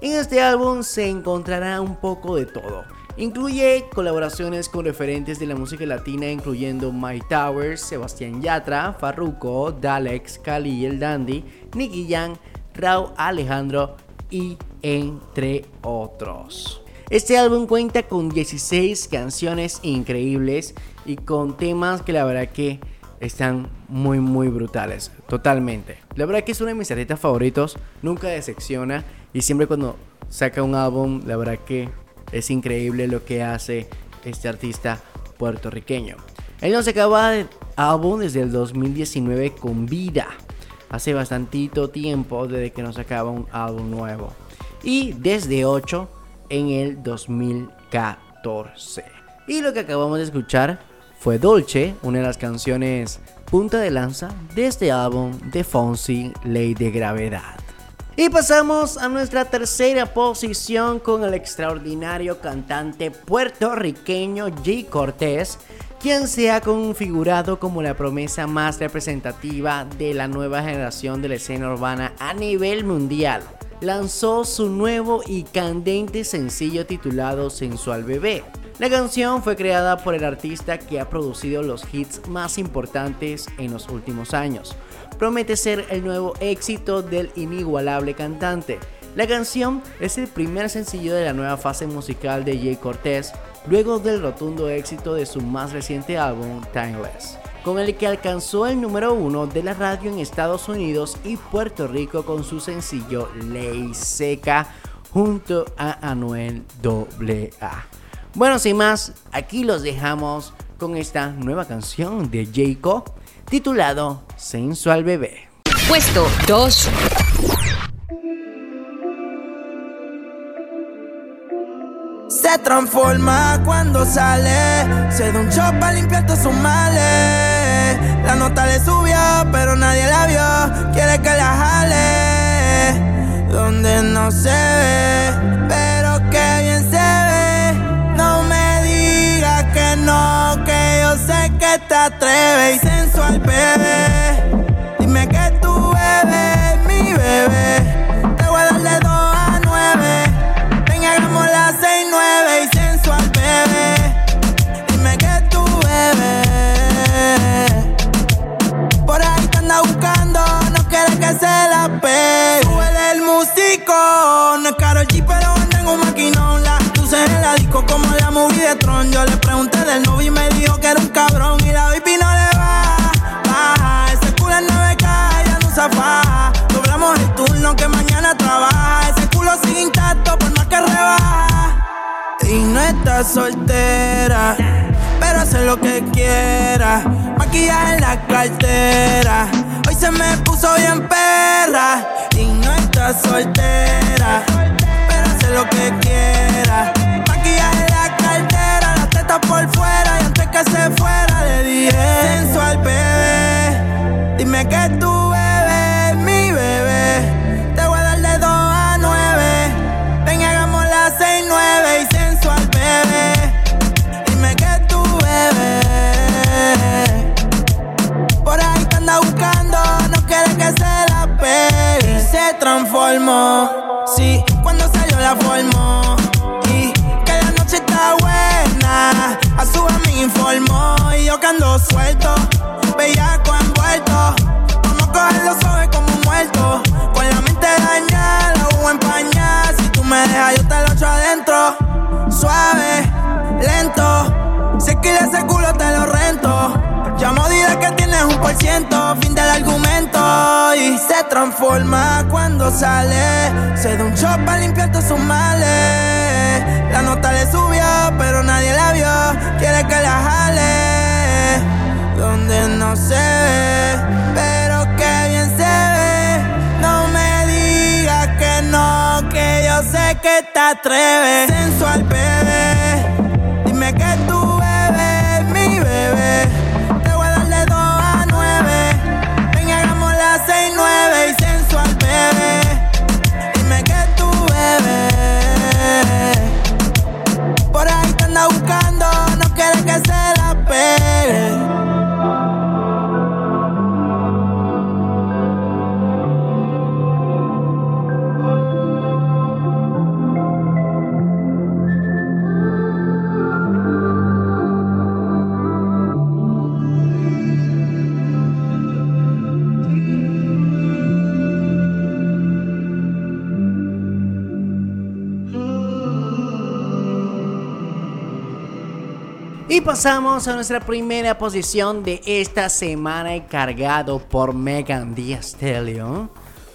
En este álbum se encontrará un poco de todo. Incluye colaboraciones con referentes de la música latina incluyendo My Towers, Sebastián Yatra, Farruko, Dalex, Cali el Dandy, Nicky Jam, Raúl Alejandro y entre otros. Este álbum cuenta con 16 canciones increíbles y con temas que la verdad que están muy muy brutales, totalmente. La verdad que es uno de mis artistas favoritos, nunca decepciona y siempre cuando saca un álbum, la verdad que es increíble lo que hace este artista puertorriqueño. Él no sacaba álbum desde el 2019 con vida. Hace bastantito tiempo desde que nos sacaba un álbum nuevo. Y desde 8 en el 2014. Y lo que acabamos de escuchar fue Dolce, una de las canciones punta de lanza de este álbum de Fonsi, Ley de Gravedad. Y pasamos a nuestra tercera posición con el extraordinario cantante puertorriqueño G. Cortés, quien se ha configurado como la promesa más representativa de la nueva generación de la escena urbana a nivel mundial. Lanzó su nuevo y candente sencillo titulado Sensual Bebé. La canción fue creada por el artista que ha producido los hits más importantes en los últimos años. Promete ser el nuevo éxito del inigualable cantante, La canción es el primer sencillo de la nueva fase musical de Jay Cortez, luego del rotundo éxito de su más reciente álbum, Timeless, con el que alcanzó el número uno de la radio en Estados Unidos y Puerto Rico con su sencillo Ley Seca junto a Anuel AA. Bueno, sin más, aquí los dejamos con esta nueva canción de Jayco titulado Sensual Bebé. Puesto 2. Se transforma cuando sale. Se da un chop para limpiar todos sus males. La nota le subió, pero nadie la vio. Quiere que la jale. Donde no se ve, pero te atreves. Sensual, bebé. Movie de Tron. Yo le pregunté del novio y me dijo que era un cabrón. Y la baby no le va, baja. Ese culo es 9K, ya no usa faja. Doblamos el turno que mañana trabaja. Ese culo sigue intacto por más que rebaja. Y no está soltera, pero hace lo que quiera. Maquillaje en la cartera. Hoy se me puso bien perra. Y no está soltera, pero hace lo que quiera. Por fuera. Y antes que se fuera le dije: Sensual, bebé. Dime que tú bebes, mi bebé. Te voy a dar de 2 a 9. Ven, hagamos las 6, 9 y sensual, bebé. Dime que tú bebes. Por ahí te anda buscando, no quiere que se la pegue. Se transformó, sí, cuando salió la formó. Y yo que ando suelto, bellaco envuelto. Vamos a cogerlo suave como un muerto. Con la mente dañada, la hubo empañada. Si tú me dejas, yo te lo echo adentro. Suave, lento. Si es que ese culo un por ciento. Fin del argumento. Y se transforma cuando sale. Se da un shot para limpiar todos sus males. La nota le subió, pero nadie la vio. Quiere que la jale. Donde no se ve, pero que bien se ve. No me digas que no, que yo sé que te atreves. Sensual, bebé. Dime que tú pasamos a nuestra primera posición de esta semana y cargado por Megan Thee Stallion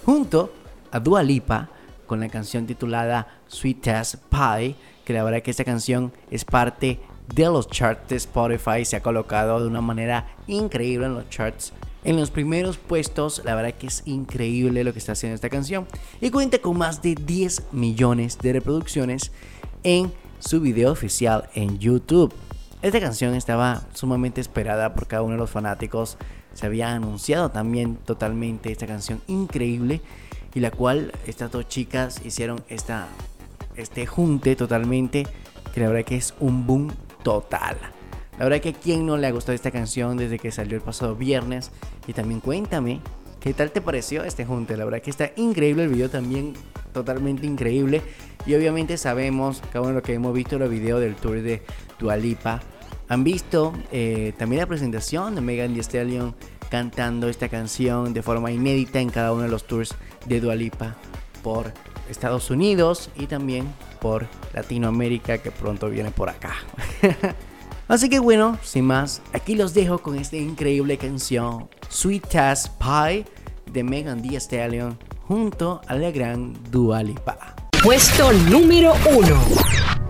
junto a Dua Lipa con la canción titulada Sweet as Pie, que la verdad que esta canción es parte de los charts de Spotify, se ha colocado de una manera increíble en los charts. En los primeros puestos, la verdad que es increíble lo que está haciendo esta canción y cuenta con más de 10 millones de reproducciones en su video oficial en YouTube. Esta canción estaba sumamente esperada por cada uno de los fanáticos. Se había anunciado también totalmente esta canción increíble y la cual estas dos chicas hicieron esta, este junte totalmente que la verdad que es un boom total. La verdad que a quien no le ha gustado esta canción desde que salió el pasado viernes y también cuéntame qué tal te pareció este junte. La verdad que está increíble el video también totalmente increíble y obviamente sabemos cada uno de lo que hemos visto los videos del tour de Dualipa han visto eh, también la presentación de Megan Thee Stallion cantando esta canción de forma inédita en cada uno de los tours de Dualipa por Estados Unidos y también por Latinoamérica que pronto viene por acá. Así que bueno, sin más, aquí los dejo con esta increíble canción Sweet As Pie de Megan Thee Stallion junto a la gran Dua Lipa. Puesto número 1.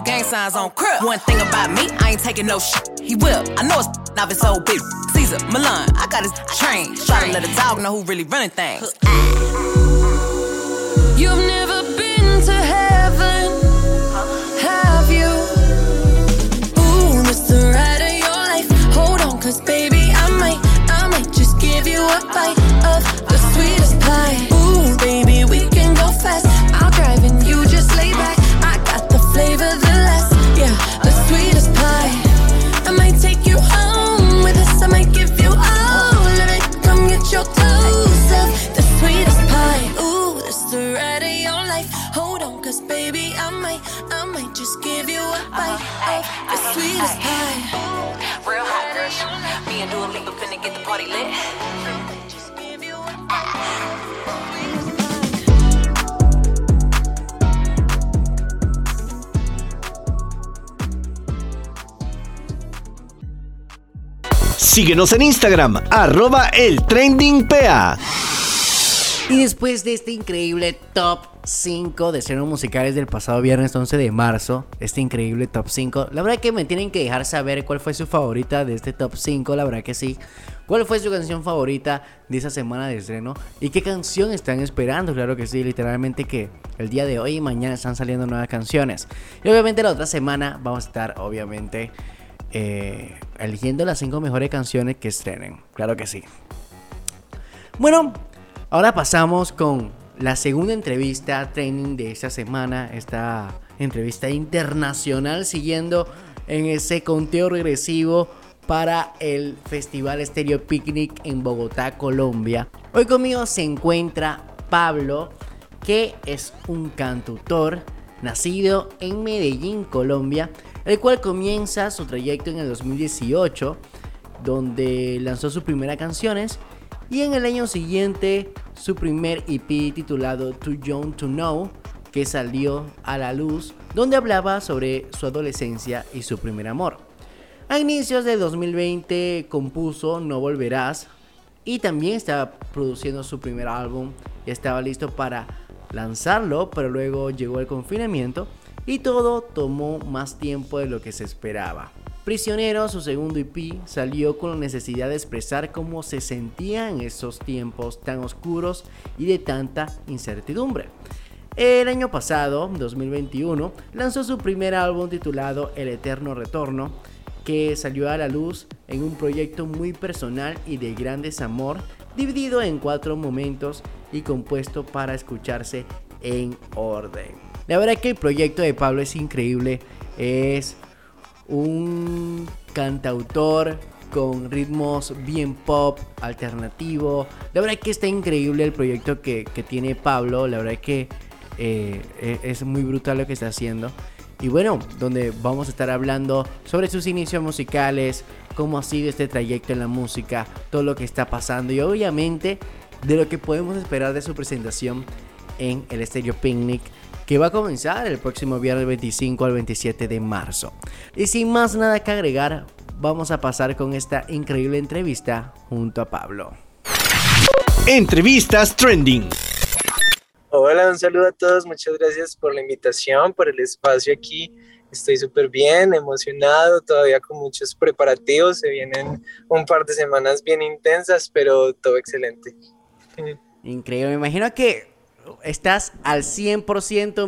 Gang signs on crib. One thing about me, I ain't taking no shit. He will. I know it's off his old bitch. Caesar, Milan, I got his train. Try to let a dog know who really running things. Sweetest pie. Real hot girl. Me and Dua Lipa finna get the party lit. Síguenos en Instagram, arroba el trending PA. Y después de este increíble top 5 de estrenos musicales del pasado viernes 11 de marzo, este increíble top 5, la verdad que me tienen que dejar saber cuál fue su favorita de este top 5, la verdad que sí. ¿Cuál fue su canción favorita de esa semana de estreno? ¿Y qué canción están esperando? Claro que sí, literalmente que el día de hoy y mañana están saliendo nuevas canciones. Y obviamente la otra semana vamos a estar, obviamente, eh, eligiendo las 5 mejores canciones que estrenen. Claro que sí. Bueno, ahora pasamos con la segunda entrevista training de esta semana. Esta entrevista internacional siguiendo en ese conteo regresivo para el Festival Stereo Picnic en Bogotá, Colombia. Hoy conmigo se encuentra Pablo, que es un cantautor nacido en Medellín, Colombia, el cual comienza su trayecto en el 2018, donde lanzó sus primeras canciones y en el año siguiente su primer EP titulado Too Young to Know, que salió a la luz, donde hablaba sobre su adolescencia y su primer amor. A inicios de 2020 compuso No Volverás y también estaba produciendo su primer álbum y estaba listo para lanzarlo, pero luego llegó el confinamiento y todo tomó más tiempo de lo que se esperaba. Prisionero, su segundo EP, salió con la necesidad de expresar cómo se sentía en esos tiempos tan oscuros y de tanta incertidumbre. El año pasado, 2021, lanzó su primer álbum titulado El Eterno Retorno, que salió a la luz en un proyecto muy personal y de gran desamor, dividido en cuatro momentos y compuesto para escucharse en orden. La verdad que el proyecto de Pablo es increíble, es un cantautor con ritmos bien pop, alternativo. La verdad que está increíble el proyecto que, que tiene Pablo, la verdad que eh, e- es muy brutal lo que está haciendo. Y bueno, donde vamos a estar hablando sobre sus inicios musicales, cómo ha sido este trayecto en la música, todo lo que está pasando y obviamente de lo que podemos esperar de su presentación en el Stereo Picnic que va a comenzar el próximo viernes 25 al 27 de marzo. Y sin más nada que agregar, vamos a pasar con esta increíble entrevista junto a Pablo. Entrevistas Trending. Hola, un saludo a todos. Muchas gracias por la invitación, por el espacio aquí. Estoy súper bien, emocionado, todavía con muchos preparativos. Se vienen un par de semanas bien intensas, pero todo excelente. Increíble, me imagino que estás al 100%,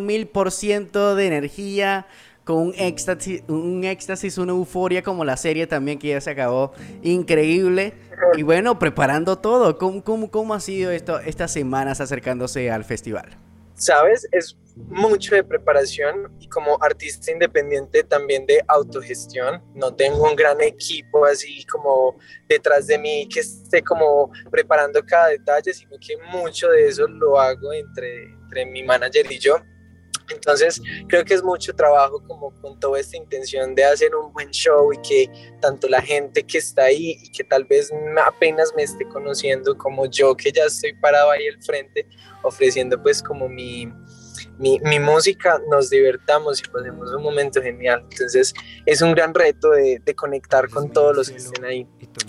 1000% de energía, con un éxtasis, un éxtasis, una euforia como la serie también que ya se acabó. Increíble. Y bueno, preparando todo. ¿Cómo, cómo, cómo ha sido esto, estas semanas acercándose al festival? Sabes, es mucho de preparación y como artista independiente también de autogestión. No tengo un gran equipo así como detrás de mí que esté como preparando cada detalle, sino que mucho de eso lo hago entre, entre mi manager y yo. Entonces creo que es mucho trabajo como con toda esta intención de hacer un buen show y que tanto la gente que está ahí y que tal vez apenas me esté conociendo como yo que ya estoy parado ahí al frente ofreciendo pues como mi, mi, mi música, nos divertamos y pasemos un momento genial. Entonces es un gran reto de, de conectar con todos los que estén ahí,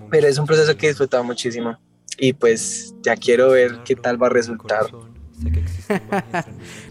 pero es un proceso que he disfrutado muchísimo y pues ya quiero ver qué tal va a resultar.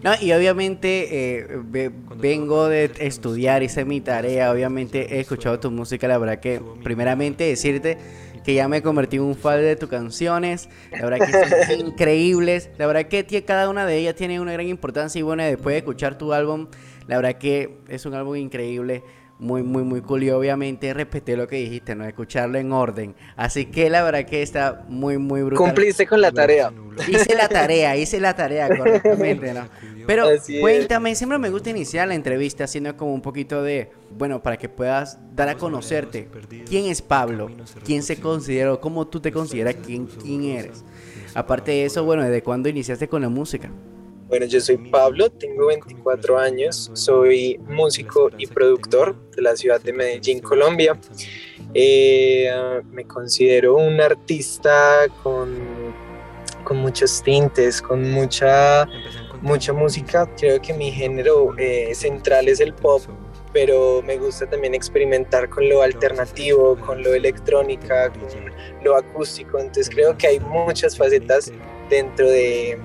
No, y obviamente eh, ve- vengo de estudiar, hice mi tarea, obviamente he escuchado tu música, la verdad que primeramente decirte que ya me convertí en un fan de tus canciones, la verdad que son increíbles, la verdad que tie- cada una de ellas tiene una gran importancia y bueno, después de escuchar tu álbum, la verdad que es un álbum increíble. Muy, muy, muy cool. Y obviamente respeté lo que dijiste, ¿no? Escucharlo en orden. Así que la verdad que está muy, muy brutal. Cumpliste con la tarea. Hice la tarea, hice la tarea correctamente, ¿no? Pero cuéntame, siempre me gusta iniciar la entrevista haciendo como un poquito de, bueno, para que puedas dar a conocerte. ¿Quién es Pablo? ¿Quién se considera? o ¿Cómo tú te consideras? ¿Quién, quién eres? Aparte de eso, bueno, ¿desde cuándo iniciaste con la música? Bueno, yo soy Pablo, tengo 24 años, soy músico y productor de la ciudad de Medellín, Colombia. Eh, me considero un artista con, con muchos tintes, con mucha, mucha música. Creo que mi género eh, central es el pop, pero me gusta también experimentar con lo alternativo, con lo electrónica, con lo acústico. Entonces creo que hay muchas facetas dentro de,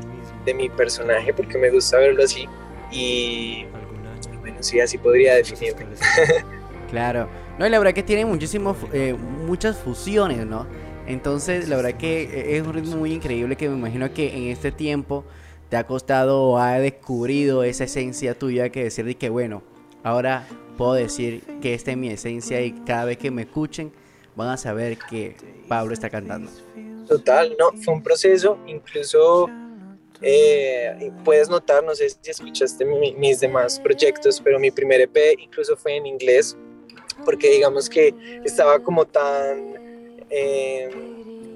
de mi personaje porque me gusta verlo así y bueno, sí, así podría definirme. Claro. No, y la verdad que tiene muchísimos, eh, muchas fusiones, ¿no? Entonces, la verdad que eh, es un ritmo muy increíble que me imagino que en este tiempo te ha costado o ha descubrido esa esencia tuya que decir de que, bueno, ahora puedo decir que esta es mi esencia y cada vez que me escuchen van a saber que Pablo está cantando. Total, no, fue un proceso, incluso eh, puedes notar, no sé si escuchaste mi- mis demás proyectos, pero mi primer EP incluso fue en inglés, porque digamos que estaba como tan, eh,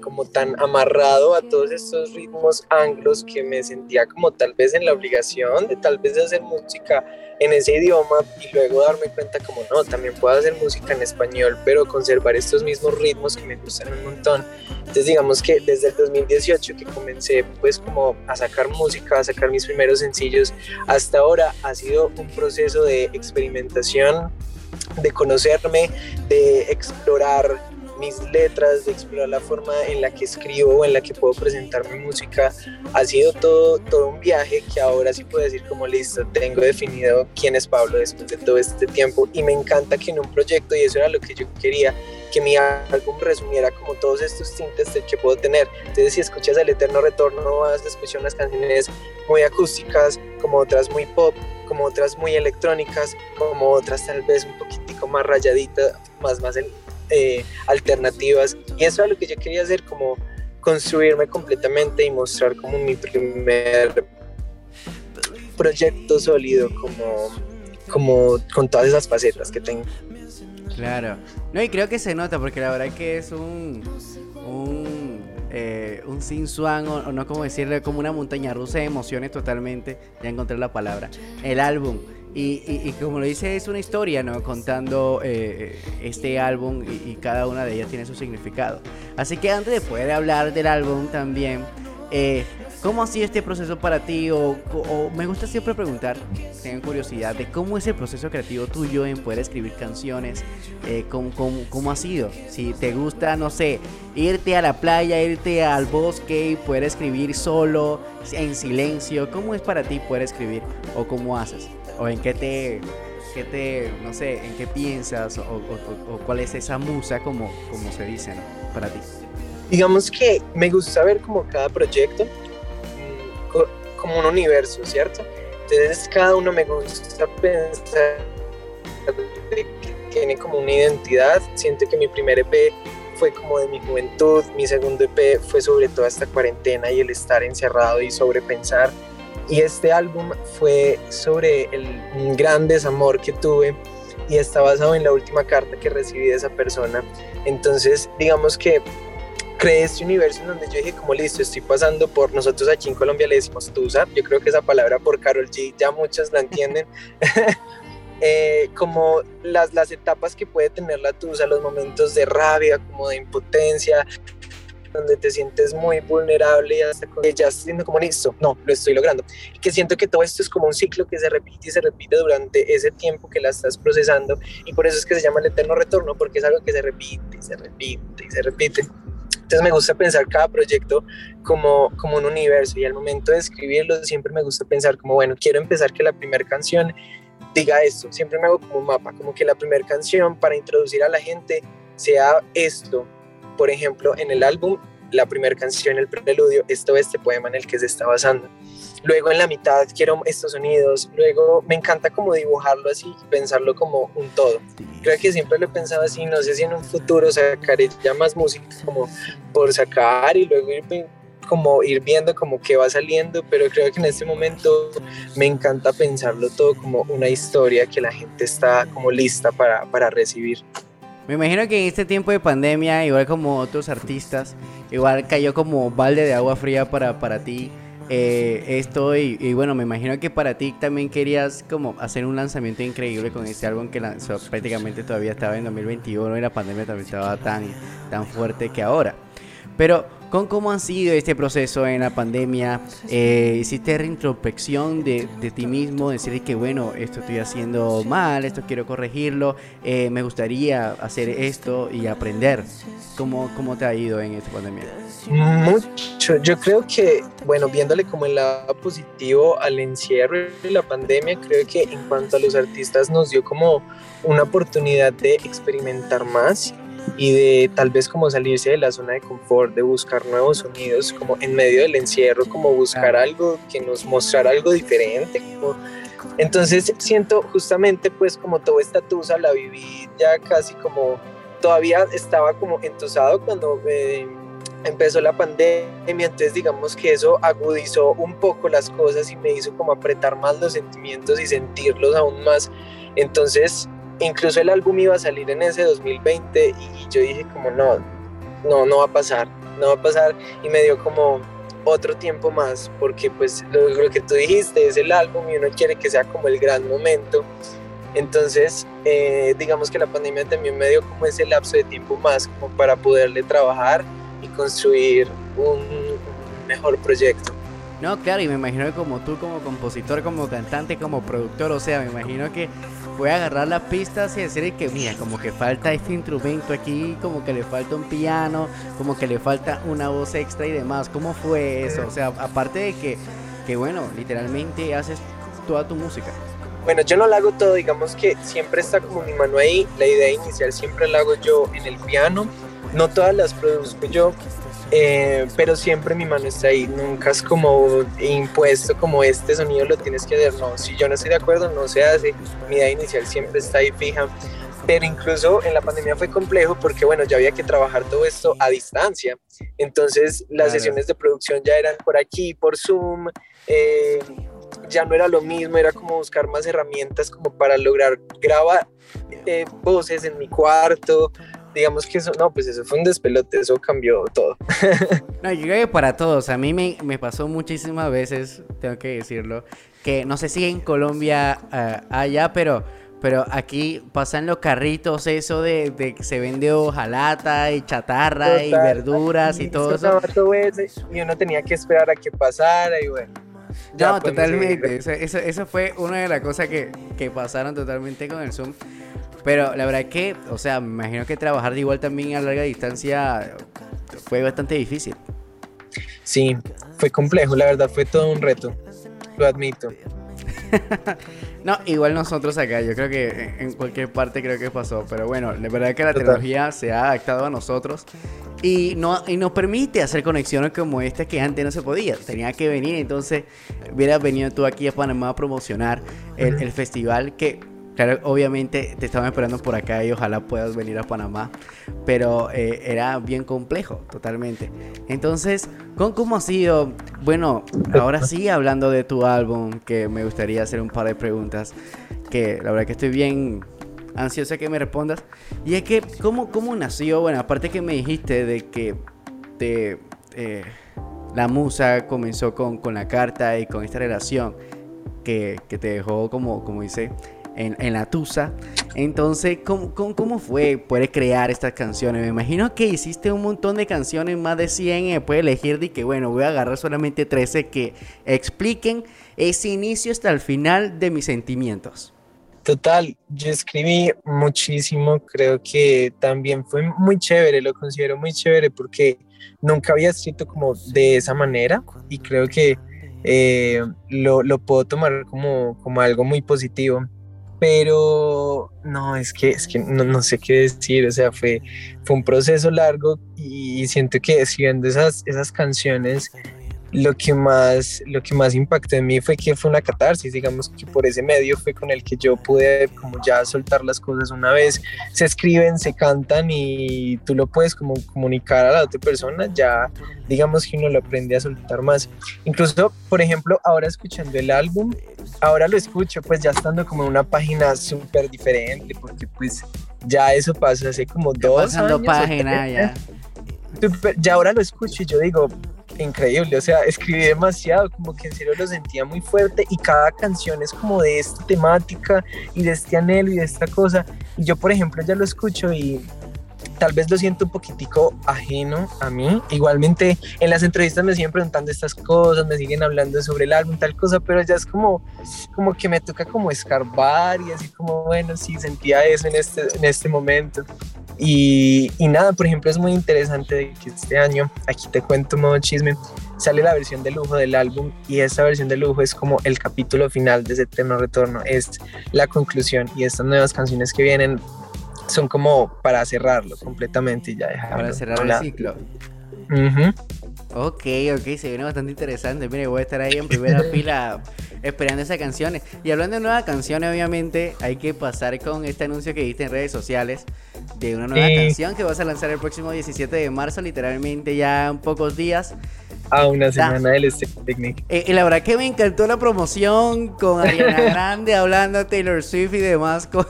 como tan amarrado a todos estos ritmos anglos que me sentía como tal vez en la obligación de tal vez hacer música en ese idioma y luego darme cuenta como no, también puedo hacer música en español, pero conservar estos mismos ritmos que me gustan un montón. Entonces digamos que desde el 2018 que comencé pues como a sacar música, a sacar mis primeros sencillos, hasta ahora ha sido un proceso de experimentación, de conocerme, de explorar mis letras, de explorar la forma en la que escribo o en la que puedo presentar mi música. Ha sido todo, todo un viaje que ahora sí puedo decir como listo, tengo definido quién es Pablo después de todo este tiempo y me encanta que en un proyecto, y eso era lo que yo quería, que mi álbum resumiera como todos estos tintes que puedo tener. Entonces si escuchas El Eterno Retorno vas a escuchar unas canciones muy acústicas, como otras muy pop, como otras muy electrónicas, como otras tal vez un poquitico más rayaditas, más, más eh, alternativas. Y eso es lo que yo quería hacer, como construirme completamente y mostrar como mi primer proyecto sólido, como, como con todas esas facetas que tengo. Claro. No, y creo que se nota, porque la verdad que es un. un. Eh, un sin swan, o, no como decirle, como una montaña rusa de emociones totalmente. Ya encontré la palabra. El álbum. Y, y, como lo dice, es una historia, ¿no? Contando eh, este álbum y, y, cada una de ellas tiene su significado. Así que antes de poder hablar del álbum también, eh, ¿Cómo ha sido este proceso para ti? O, me gusta siempre preguntar, tengo curiosidad, de cómo es el proceso creativo tuyo en poder escribir canciones, eh, cómo, cómo, ha sido. Si te gusta, no sé, irte a la playa, irte al bosque y poder escribir solo, en silencio, ¿cómo es para ti poder escribir? ¿O cómo haces? ¿O en qué te, qué te no sé, en qué piensas? ¿O, cuál es esa musa, como, como se dice, para ti? Digamos que me gusta ver como cada proyecto como un universo, ¿cierto? Entonces cada uno me gusta pensar que tiene como una identidad. Siento que mi primer EP fue como de mi juventud, mi segundo EP fue sobre toda esta cuarentena y el estar encerrado y sobrepensar. Y este álbum fue sobre el gran desamor que tuve y está basado en la última carta que recibí de esa persona. Entonces, digamos que creé este universo en donde yo dije como listo, estoy pasando por, nosotros aquí en Colombia le decimos tusa, yo creo que esa palabra por Carol G ya muchos la entienden, eh, como las, las etapas que puede tener la tusa, los momentos de rabia, como de impotencia, donde te sientes muy vulnerable y hasta con, ya siendo como listo, no, lo estoy logrando. Y que siento que todo esto es como un ciclo que se repite y se repite durante ese tiempo que la estás procesando y por eso es que se llama el eterno retorno, porque es algo que se repite y se repite y se repite. Entonces me gusta pensar cada proyecto como, como un universo y al momento de escribirlo siempre me gusta pensar como, bueno, quiero empezar que la primera canción diga esto, siempre me hago como un mapa, como que la primera canción para introducir a la gente sea esto. Por ejemplo, en el álbum, la primera canción, el preludio, es todo este poema en el que se está basando luego en la mitad quiero estos sonidos, luego me encanta como dibujarlo así y pensarlo como un todo. Creo que siempre lo he pensado así, no sé si en un futuro sacaré ya más música como por sacar y luego ir como ir viendo como que va saliendo, pero creo que en este momento me encanta pensarlo todo como una historia que la gente está como lista para, para recibir. Me imagino que en este tiempo de pandemia, igual como otros artistas, igual cayó como balde de agua fría para, para ti eh, esto y, bueno, me imagino que para ti también querías como hacer un lanzamiento increíble con este álbum que lanzó prácticamente todavía estaba en 2021 y la pandemia también estaba tan, tan fuerte que ahora. Pero con cómo ha sido este proceso en la pandemia, eh, hiciste reintrospección de, de, ti mismo, decir que bueno, esto estoy haciendo mal, esto quiero corregirlo, eh, me gustaría hacer esto y aprender. ¿Cómo, ¿Cómo te ha ido en esta pandemia? Mucho, yo creo que, bueno, viéndole como el lado positivo al encierro de la pandemia, creo que en cuanto a los artistas nos dio como una oportunidad de experimentar más y de tal vez como salirse de la zona de confort, de buscar nuevos sonidos, como en medio del encierro, como buscar algo que nos mostrara algo diferente. Entonces siento justamente pues como toda esta tusa la viví ya casi como, todavía estaba como entusado cuando eh, empezó la pandemia, entonces digamos que eso agudizó un poco las cosas y me hizo como apretar más los sentimientos y sentirlos aún más. Entonces incluso el álbum iba a salir en ese 2020 y yo dije como no, no, no va a pasar, no va a pasar y me dio como otro tiempo más porque pues lo, que tú dijiste es el álbum y uno quiere que sea como el gran momento. Entonces, eh, digamos que la pandemia también me dio como ese lapso de tiempo más como para poderle trabajar y construir un mejor proyecto. No, claro, y me imagino que como tú, como compositor, como cantante, como productor, o sea, me imagino que fue agarrar las pistas y decir que, mira, como que falta este instrumento aquí, como que le falta un piano, como que le falta una voz extra y demás. ¿Cómo fue eso? O sea, aparte de que, que bueno, literalmente haces toda tu música. Bueno, yo no lo hago todo, digamos que siempre está como mi mano ahí, la idea inicial siempre la hago yo en el piano, no todas las produzco yo, eh, pero siempre mi mano está ahí, nunca es como impuesto como este sonido lo tienes que hacer, no, si yo no estoy de acuerdo no se hace, mi idea inicial siempre está ahí fija, pero incluso en la pandemia fue complejo porque bueno, ya había que trabajar todo esto a distancia, entonces las sesiones de producción ya eran por aquí, por Zoom, eh, ya no era lo mismo, era como buscar más herramientas como para lograr grabar eh, voces en mi cuarto, digamos que eso, no, pues eso fue un despelote, eso cambió todo. no, yo creo que para todos, a mí me, me, pasó muchísimas veces, tengo que decirlo, que no sé si en Colombia uh, allá, pero, pero aquí pasan los carritos, eso de, de que se vende hojalata y chatarra Total, y verduras y todo eso. todo eso. Y uno tenía que esperar a que pasara y bueno. no, pues, totalmente. Eso, eso, eso, fue una de las cosas que, que pasaron totalmente con el Zoom. Pero la verdad que, o sea, me imagino que trabajar de igual también a larga distancia fue bastante difícil. Sí, fue complejo, la verdad fue todo un reto, lo admito. no, igual nosotros acá, yo creo que en cualquier parte creo que pasó, pero bueno, la verdad que la Total. tecnología se ha adaptado a nosotros y, no, y nos permite hacer conexiones como esta que antes no se podía, tenía que venir, entonces hubieras venido tú aquí a Panamá a promocionar el, el festival que Claro, obviamente te estaban esperando por acá y ojalá puedas venir a Panamá, pero eh, era bien complejo, totalmente. Entonces, ¿cómo, ¿cómo, ha sido? Bueno, ahora sí, hablando de tu álbum, que me gustaría hacer un par de preguntas, que la verdad que estoy bien ansiosa que me respondas. Y es que, ¿cómo, cómo nació? Bueno, aparte que me dijiste de que te, eh, la musa comenzó con, con, la carta y con esta relación que, que te dejó, como, como dice en, en, la Tusa. Entonces, ¿cómo, ¿cómo, cómo, fue poder crear estas canciones? Me imagino que hiciste un montón de canciones, más de 100, y después elegir de que, bueno, voy a agarrar solamente 13 que expliquen ese inicio hasta el final de mis sentimientos. Total, yo escribí muchísimo, creo que también fue muy chévere, lo considero muy chévere porque nunca había escrito como de esa manera y creo que eh, lo, lo, puedo tomar como, como algo muy positivo pero no, es que, es que no, no, sé qué decir, o sea, fue, fue un proceso largo y siento que escribiendo esas, esas canciones, lo que, más, lo que más impactó en mí fue que fue una catarsis, digamos que por ese medio fue con el que yo pude como ya soltar las cosas una vez, se escriben, se cantan y tú lo puedes como comunicar a la otra persona, ya digamos que uno lo aprende a soltar más. Incluso, por ejemplo, ahora escuchando el álbum, ahora lo escucho pues ya estando como en una página súper diferente, porque pues ya eso pasó hace como dos pasando años. página ya. Ya ahora lo escucho y yo digo, increíble, o sea, escribí demasiado, como que en serio lo sentía muy fuerte y cada canción es como de esta temática y de este anhelo y de esta cosa. Y yo, por ejemplo, ya lo escucho y tal vez lo siento un poquitico ajeno a mí. Igualmente en las entrevistas me siguen preguntando estas cosas, me siguen hablando sobre el álbum, tal cosa, pero ya es como, como que me toca como escarbar y así como, bueno, sí, sentía eso en este, en este momento. Y, y, nada, por ejemplo, es muy interesante que este año, aquí te cuento modo chisme, sale la versión de lujo del álbum y esta versión de lujo es como el capítulo final de ese eterno retorno, es la conclusión y estas nuevas canciones que vienen son como para cerrarlo completamente y ya dejarlo. Para cerrar el ciclo. Uh -huh. Ok, ok, se viene bastante interesante. Mire, voy a estar ahí en primera fila esperando esas canciones. Y hablando de nuevas canciones, obviamente, hay que pasar con este anuncio que viste en redes sociales de una nueva sí. canción que vas a lanzar el próximo 17 de marzo, literalmente ya en pocos días. A una semana del Technic. Eh, y la verdad que me encantó la promoción con Ariana Grande hablando Taylor Swift y demás. Con...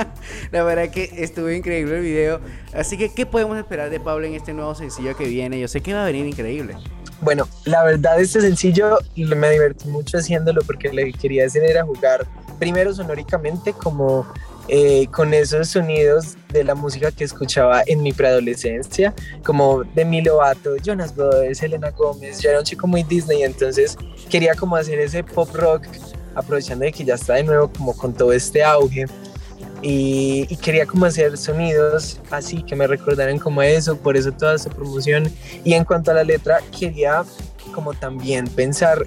la verdad que estuvo increíble el video. Así que, ¿qué podemos esperar de Pablo en este nuevo sencillo que viene? Yo sé que va a venir increíble. Bueno, la verdad este sencillo me divertí mucho haciéndolo porque lo que quería hacer era jugar primero sonóricamente como eh, con esos sonidos de la música que escuchaba en mi preadolescencia, como Demi Lovato, Jonas Brothers, Selena Gómez, yo era un chico muy Disney, entonces quería como hacer ese pop rock, aprovechando de que ya está de nuevo como con todo este auge. Y, y, quería como hacer sonidos así que me recordaran como eso, por eso toda esa promoción. Y en cuanto a la letra, quería como también pensar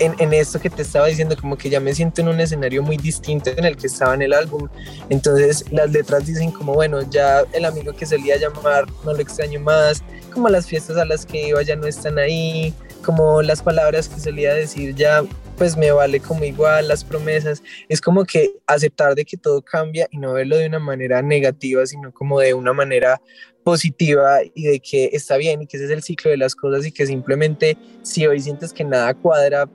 en, esto que te estaba diciendo, como que ya me siento en un escenario muy distinto en el que estaba en el álbum. Entonces las letras dicen como, bueno, ya el amigo que solía llamar no lo extraño más, como las fiestas a las que iba ya no están ahí, como las palabras que solía decir ya pues me vale como igual las promesas. Es como que aceptar de que todo cambia y no verlo de una manera negativa, sino como de una manera positiva y de que está bien y que ese es el ciclo de las cosas y que simplemente si hoy sientes que nada cuadra,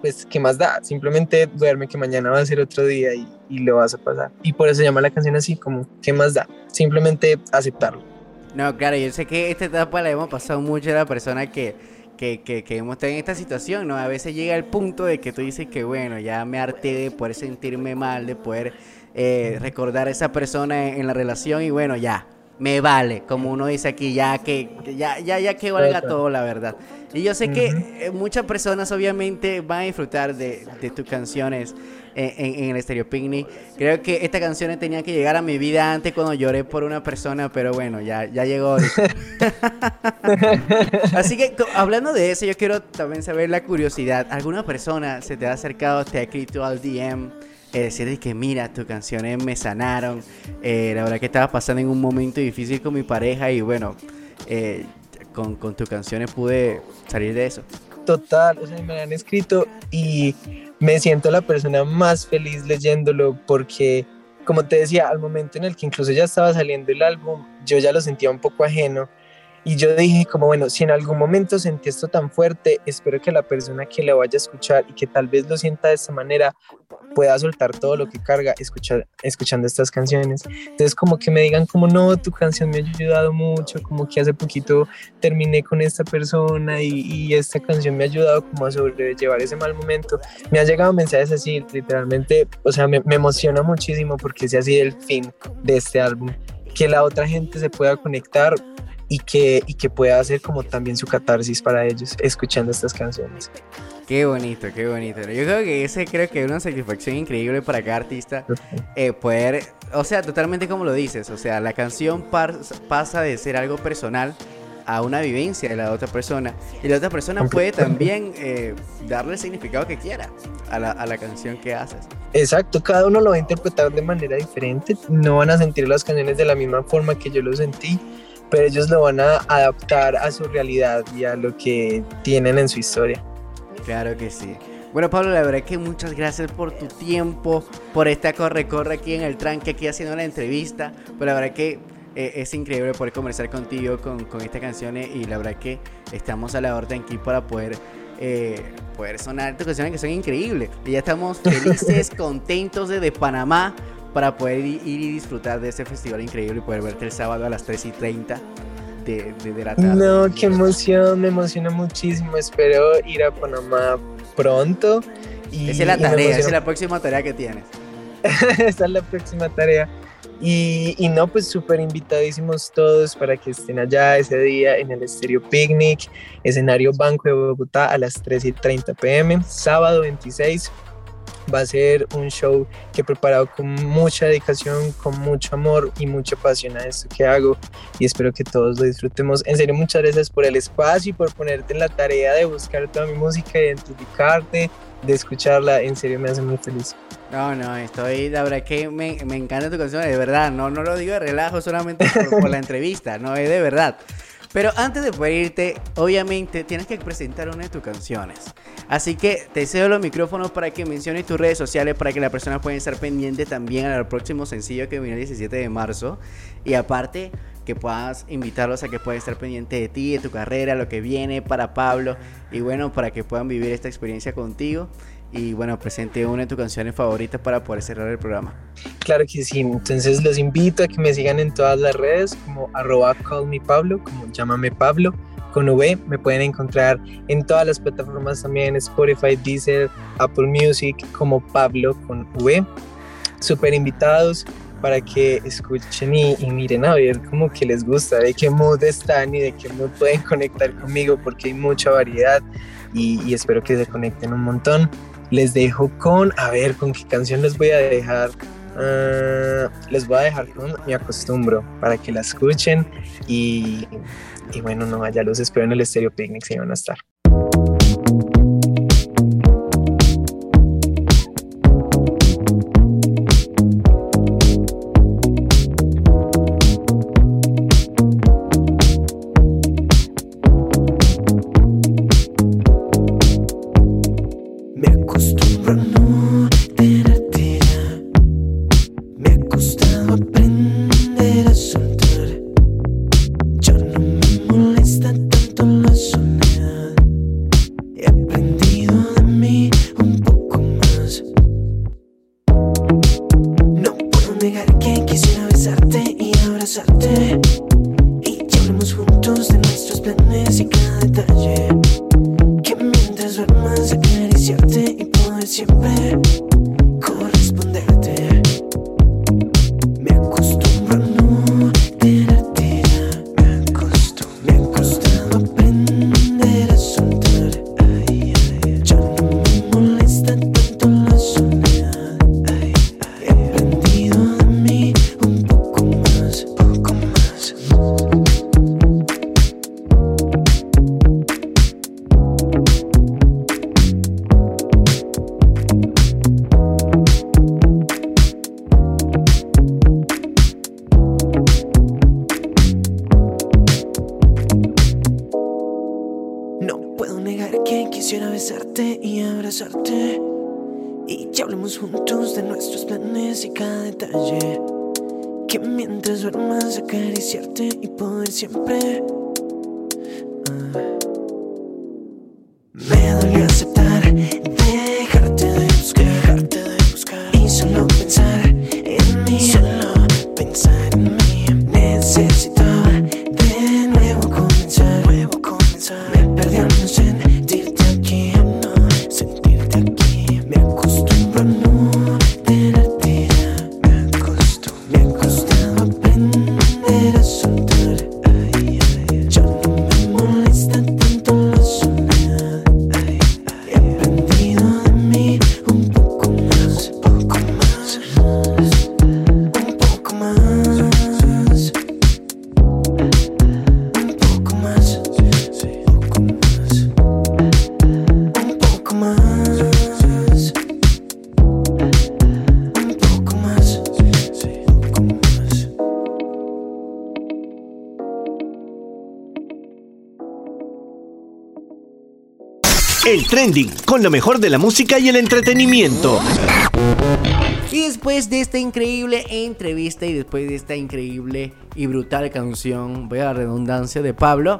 pues ¿qué más da? Simplemente duerme que mañana va a ser otro día y, y lo vas a pasar. Y por eso llama la canción así como ¿qué más da? Simplemente aceptarlo. No, claro, yo sé que esta etapa la hemos pasado mucho a la persona que, que, que, que hemos estado en esta situación, ¿no? A veces llega el punto de que tú dices que, bueno, ya me harté de poder sentirme mal, de poder eh, recordar a esa persona en la relación y, bueno, ya, me vale, como uno dice aquí, ya que, ya, ya, ya que valga todo, la verdad. Y yo sé que eh, muchas personas obviamente van a disfrutar de, de tus canciones en, en, el Stereo Picnic. Creo que esta canción tenía que llegar a mi vida antes cuando lloré por una persona, pero bueno, ya, ya llegó. Así que hablando de eso, yo quiero también saber la curiosidad. ¿Alguna persona se te ha acercado, te ha escrito al DM? Eh, decir que mira, tus canciones me sanaron, eh, la verdad que estaba pasando en un momento difícil con mi pareja y bueno, eh, con, con, tus canciones pude salir de eso. Total, o sea, me han escrito y me siento la persona más feliz leyéndolo porque, como te decía, al momento en el que incluso ya estaba saliendo el álbum, yo ya lo sentía un poco ajeno y yo dije como, bueno, si en algún momento sentí esto tan fuerte, espero que la persona que lo vaya a escuchar y que tal vez lo sienta de esta manera pueda soltar todo lo que carga escuchando estas canciones. Entonces como que me digan como, no, tu canción me ha ayudado mucho, como que hace poquito terminé con esta persona y, y esta canción me ha ayudado como a sobrellevar ese mal momento. Me han llegado mensajes así, literalmente, o sea, me, me emociona muchísimo porque ha sido el fin de este álbum que la otra gente se pueda conectar y que, y que pueda hacer como también su catarsis para ellos escuchando estas canciones. Qué bonito, qué bonito. Yo creo que ese creo que es una satisfacción increíble para cada artista eh, poder, o sea, totalmente como lo dices, o sea, la canción pasa de ser algo personal a una vivencia de la otra persona y la otra persona puede también eh, darle el significado que quiera a la, a la canción que haces. Exacto, cada uno lo va a interpretar de manera diferente, no van a sentir las canciones de la misma forma que yo lo sentí pero ellos lo van a adaptar a su realidad y a lo que tienen en su historia. Claro que sí. Bueno, Pablo, la verdad que muchas gracias por tu tiempo, por esta corre-corre aquí en el tranque, aquí haciendo la entrevista. Pero la verdad que eh, es increíble poder conversar contigo con, con estas canciones y la verdad que estamos a la orden aquí para poder eh, poder sonar tus canciones que son increíbles. Y ya estamos felices, contentos desde Panamá para poder ir y disfrutar de ese festival increíble y poder verte el sábado a las 3 y 30 de, de, de la tarde. No, qué emoción, me emociona muchísimo. Espero ir a Panamá pronto. Y, esa es la tarea, esa es la próxima tarea que tienes. esa es la próxima tarea. Y, y no, pues súper invitadísimos todos para que estén allá ese día en el Estéreo Picnic, escenario Banco de Bogotá a las 3 y 30 pm, sábado 26 va a ser un show que he preparado con mucha dedicación, con mucho amor y mucha pasión a esto que hago y espero que todos lo disfrutemos. En serio, muchas gracias por el espacio y por ponerte en la tarea de buscar toda mi música, identificarte, de escucharla. En serio, me hace muy feliz. No, no, estoy, la verdad que me, me encanta tu canción, de verdad, no, no lo digo de relajo solamente por, por la entrevista, no, es de verdad. Pero antes de poder irte, obviamente tienes que presentar una de tus canciones. Así que te cedo los micrófonos para que menciones tus redes sociales para que la persona pueda estar pendiente también al próximo sencillo que viene el 17 de marzo. Y aparte que puedas invitarlos a que puedan estar pendiente de ti, de tu carrera, lo que viene para Pablo y bueno, para que puedan vivir esta experiencia contigo y bueno, presente una de tus canciones favoritas para poder cerrar el programa. Claro que sí, entonces los invito a que me sigan en todas las redes como arroba callmepablo, como llámame Pablo con V, me pueden encontrar en todas las plataformas también, Spotify, Deezer, Apple Music, como Pablo con V. súper invitados para que escuchen y, y, miren a ver como que les gusta, de qué mood están y de qué mood pueden conectar conmigo porque hay mucha variedad y, y espero que se conecten un montón. Les dejo con, a ver, con qué canción les voy a dejar. Uh, les voy a dejar con Mi Acostumbro para que la escuchen y, y bueno, no, ya los espero en el Stereo Picnic, si van a estar. El trending con lo mejor de la música y el entretenimiento. Y después de esta increíble entrevista y después de esta increíble y brutal canción, voy a la redundancia de Pablo,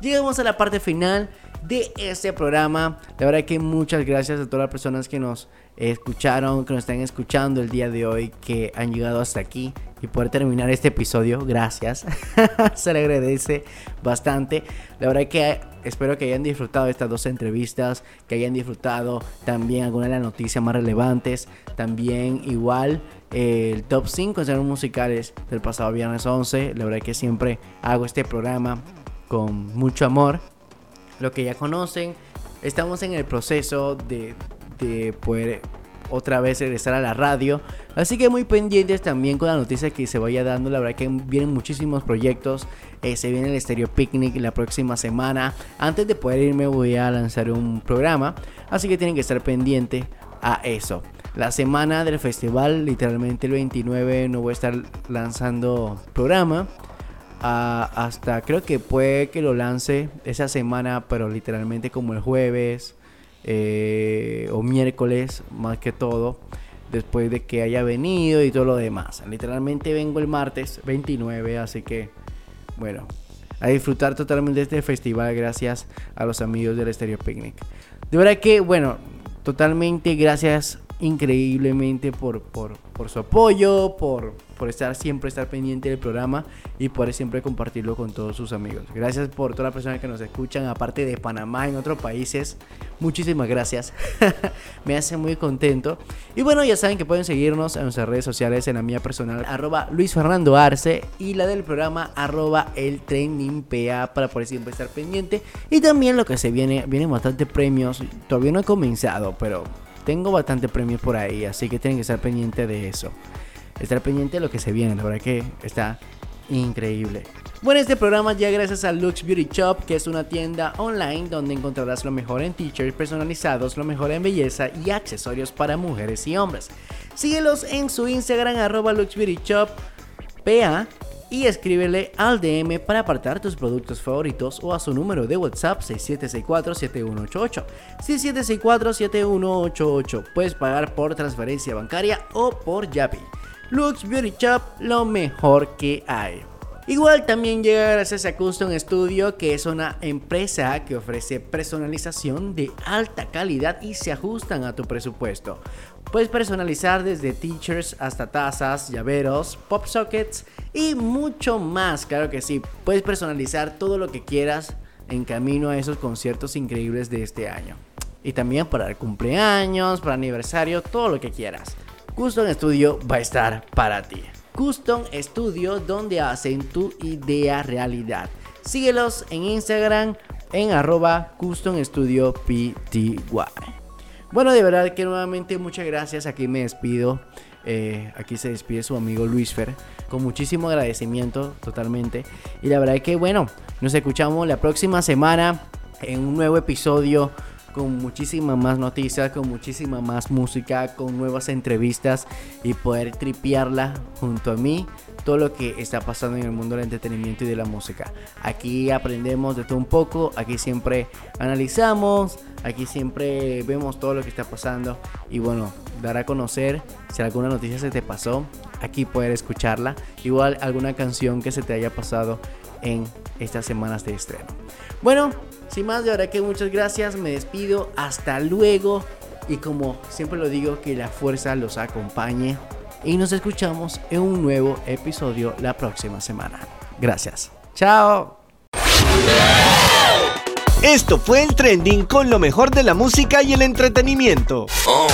llegamos a la parte final de este programa. La verdad que muchas gracias a todas las personas que nos escucharon, que nos están escuchando el día de hoy, que han llegado hasta aquí y poder terminar este episodio. Gracias. Se le agradece bastante. La verdad que espero que hayan disfrutado estas dos entrevistas, que hayan disfrutado también algunas de las noticias más relevantes. También igual eh, el top 5 en musicales del pasado viernes 11. La verdad que siempre hago este programa con mucho amor. Lo que ya conocen, estamos en el proceso de, de poder otra vez regresar a la radio. Así que muy pendientes también con la noticia que se vaya dando. La verdad que vienen muchísimos proyectos. Eh, se viene el Stereo Picnic la próxima semana. Antes de poder irme voy a lanzar un programa. Así que tienen que estar pendientes a eso. La semana del festival, literalmente el 29, no voy a estar lanzando programa. Ah, hasta creo que puede que lo lance esa semana, pero literalmente como el jueves eh, o miércoles más que todo, después de que haya venido y todo lo demás. Literalmente vengo el martes 29, así que bueno, a disfrutar totalmente de este festival gracias a los amigos del Stereo Picnic. De verdad que, bueno, totalmente gracias increíblemente por, por, por su apoyo, por, por estar siempre estar pendiente del programa y por siempre compartirlo con todos sus amigos. Gracias por todas las personas que nos escuchan, aparte de Panamá, en otros países. Muchísimas gracias. Me hace muy contento. Y bueno, ya saben que pueden seguirnos en nuestras redes sociales, en la mía personal, arroba Luis Fernando Arce y la del programa arroba el PA para por siempre estar pendiente. Y también lo que se viene, vienen bastante premios. Todavía no he comenzado, pero tengo bastante premios por ahí, así que tienen que estar pendientes de eso. Estar pendiente de lo que se viene, la verdad que está increíble. Bueno, este programa ya gracias a Lux Beauty Shop, que es una tienda online donde encontrarás lo mejor en t-shirts personalizados, lo mejor en belleza y accesorios para mujeres y hombres. Síguelos en su Instagram arroba Lux Beauty Shop PA y escríbele al DM para apartar tus productos favoritos o a su número de WhatsApp 6764-7188. 6764-7188. Puedes pagar por transferencia bancaria o por Yapi. Lux Beauty Shop, lo mejor que hay. Igual también llega gracias a Custom Studio, que es una empresa que ofrece personalización de alta calidad y se ajustan a tu presupuesto. Puedes personalizar desde t-shirts hasta tazas, llaveros, pop sockets y mucho más, claro que sí. Puedes personalizar todo lo que quieras en camino a esos conciertos increíbles de este año. Y también para el cumpleaños, para aniversario, todo lo que quieras. Custom Studio va a estar para ti. Custom Studio donde hacen tu idea realidad. Síguelos en Instagram en arroba Custom Studio PTY. Bueno, de verdad que nuevamente muchas gracias. Aquí me despido. Eh, aquí se despide su amigo Luis Fer. Con muchísimo agradecimiento totalmente. Y la verdad que bueno, nos escuchamos la próxima semana en un nuevo episodio con muchísimas más noticias, con muchísima más música, con nuevas entrevistas y poder tripearla junto a mí todo lo que está pasando en el mundo del entretenimiento y de la música. Aquí aprendemos de todo un poco, aquí siempre analizamos, aquí siempre vemos todo lo que está pasando y bueno, dar a conocer si alguna noticia se te pasó, aquí poder escucharla, igual alguna canción que se te haya pasado en estas semanas de estreno. Bueno, sin más, de verdad que muchas gracias, me despido, hasta luego y como siempre lo digo, que la fuerza los acompañe y nos escuchamos en un nuevo episodio la próxima semana. Gracias. Chao. Esto fue el trending con lo mejor de la música y el entretenimiento. Oh.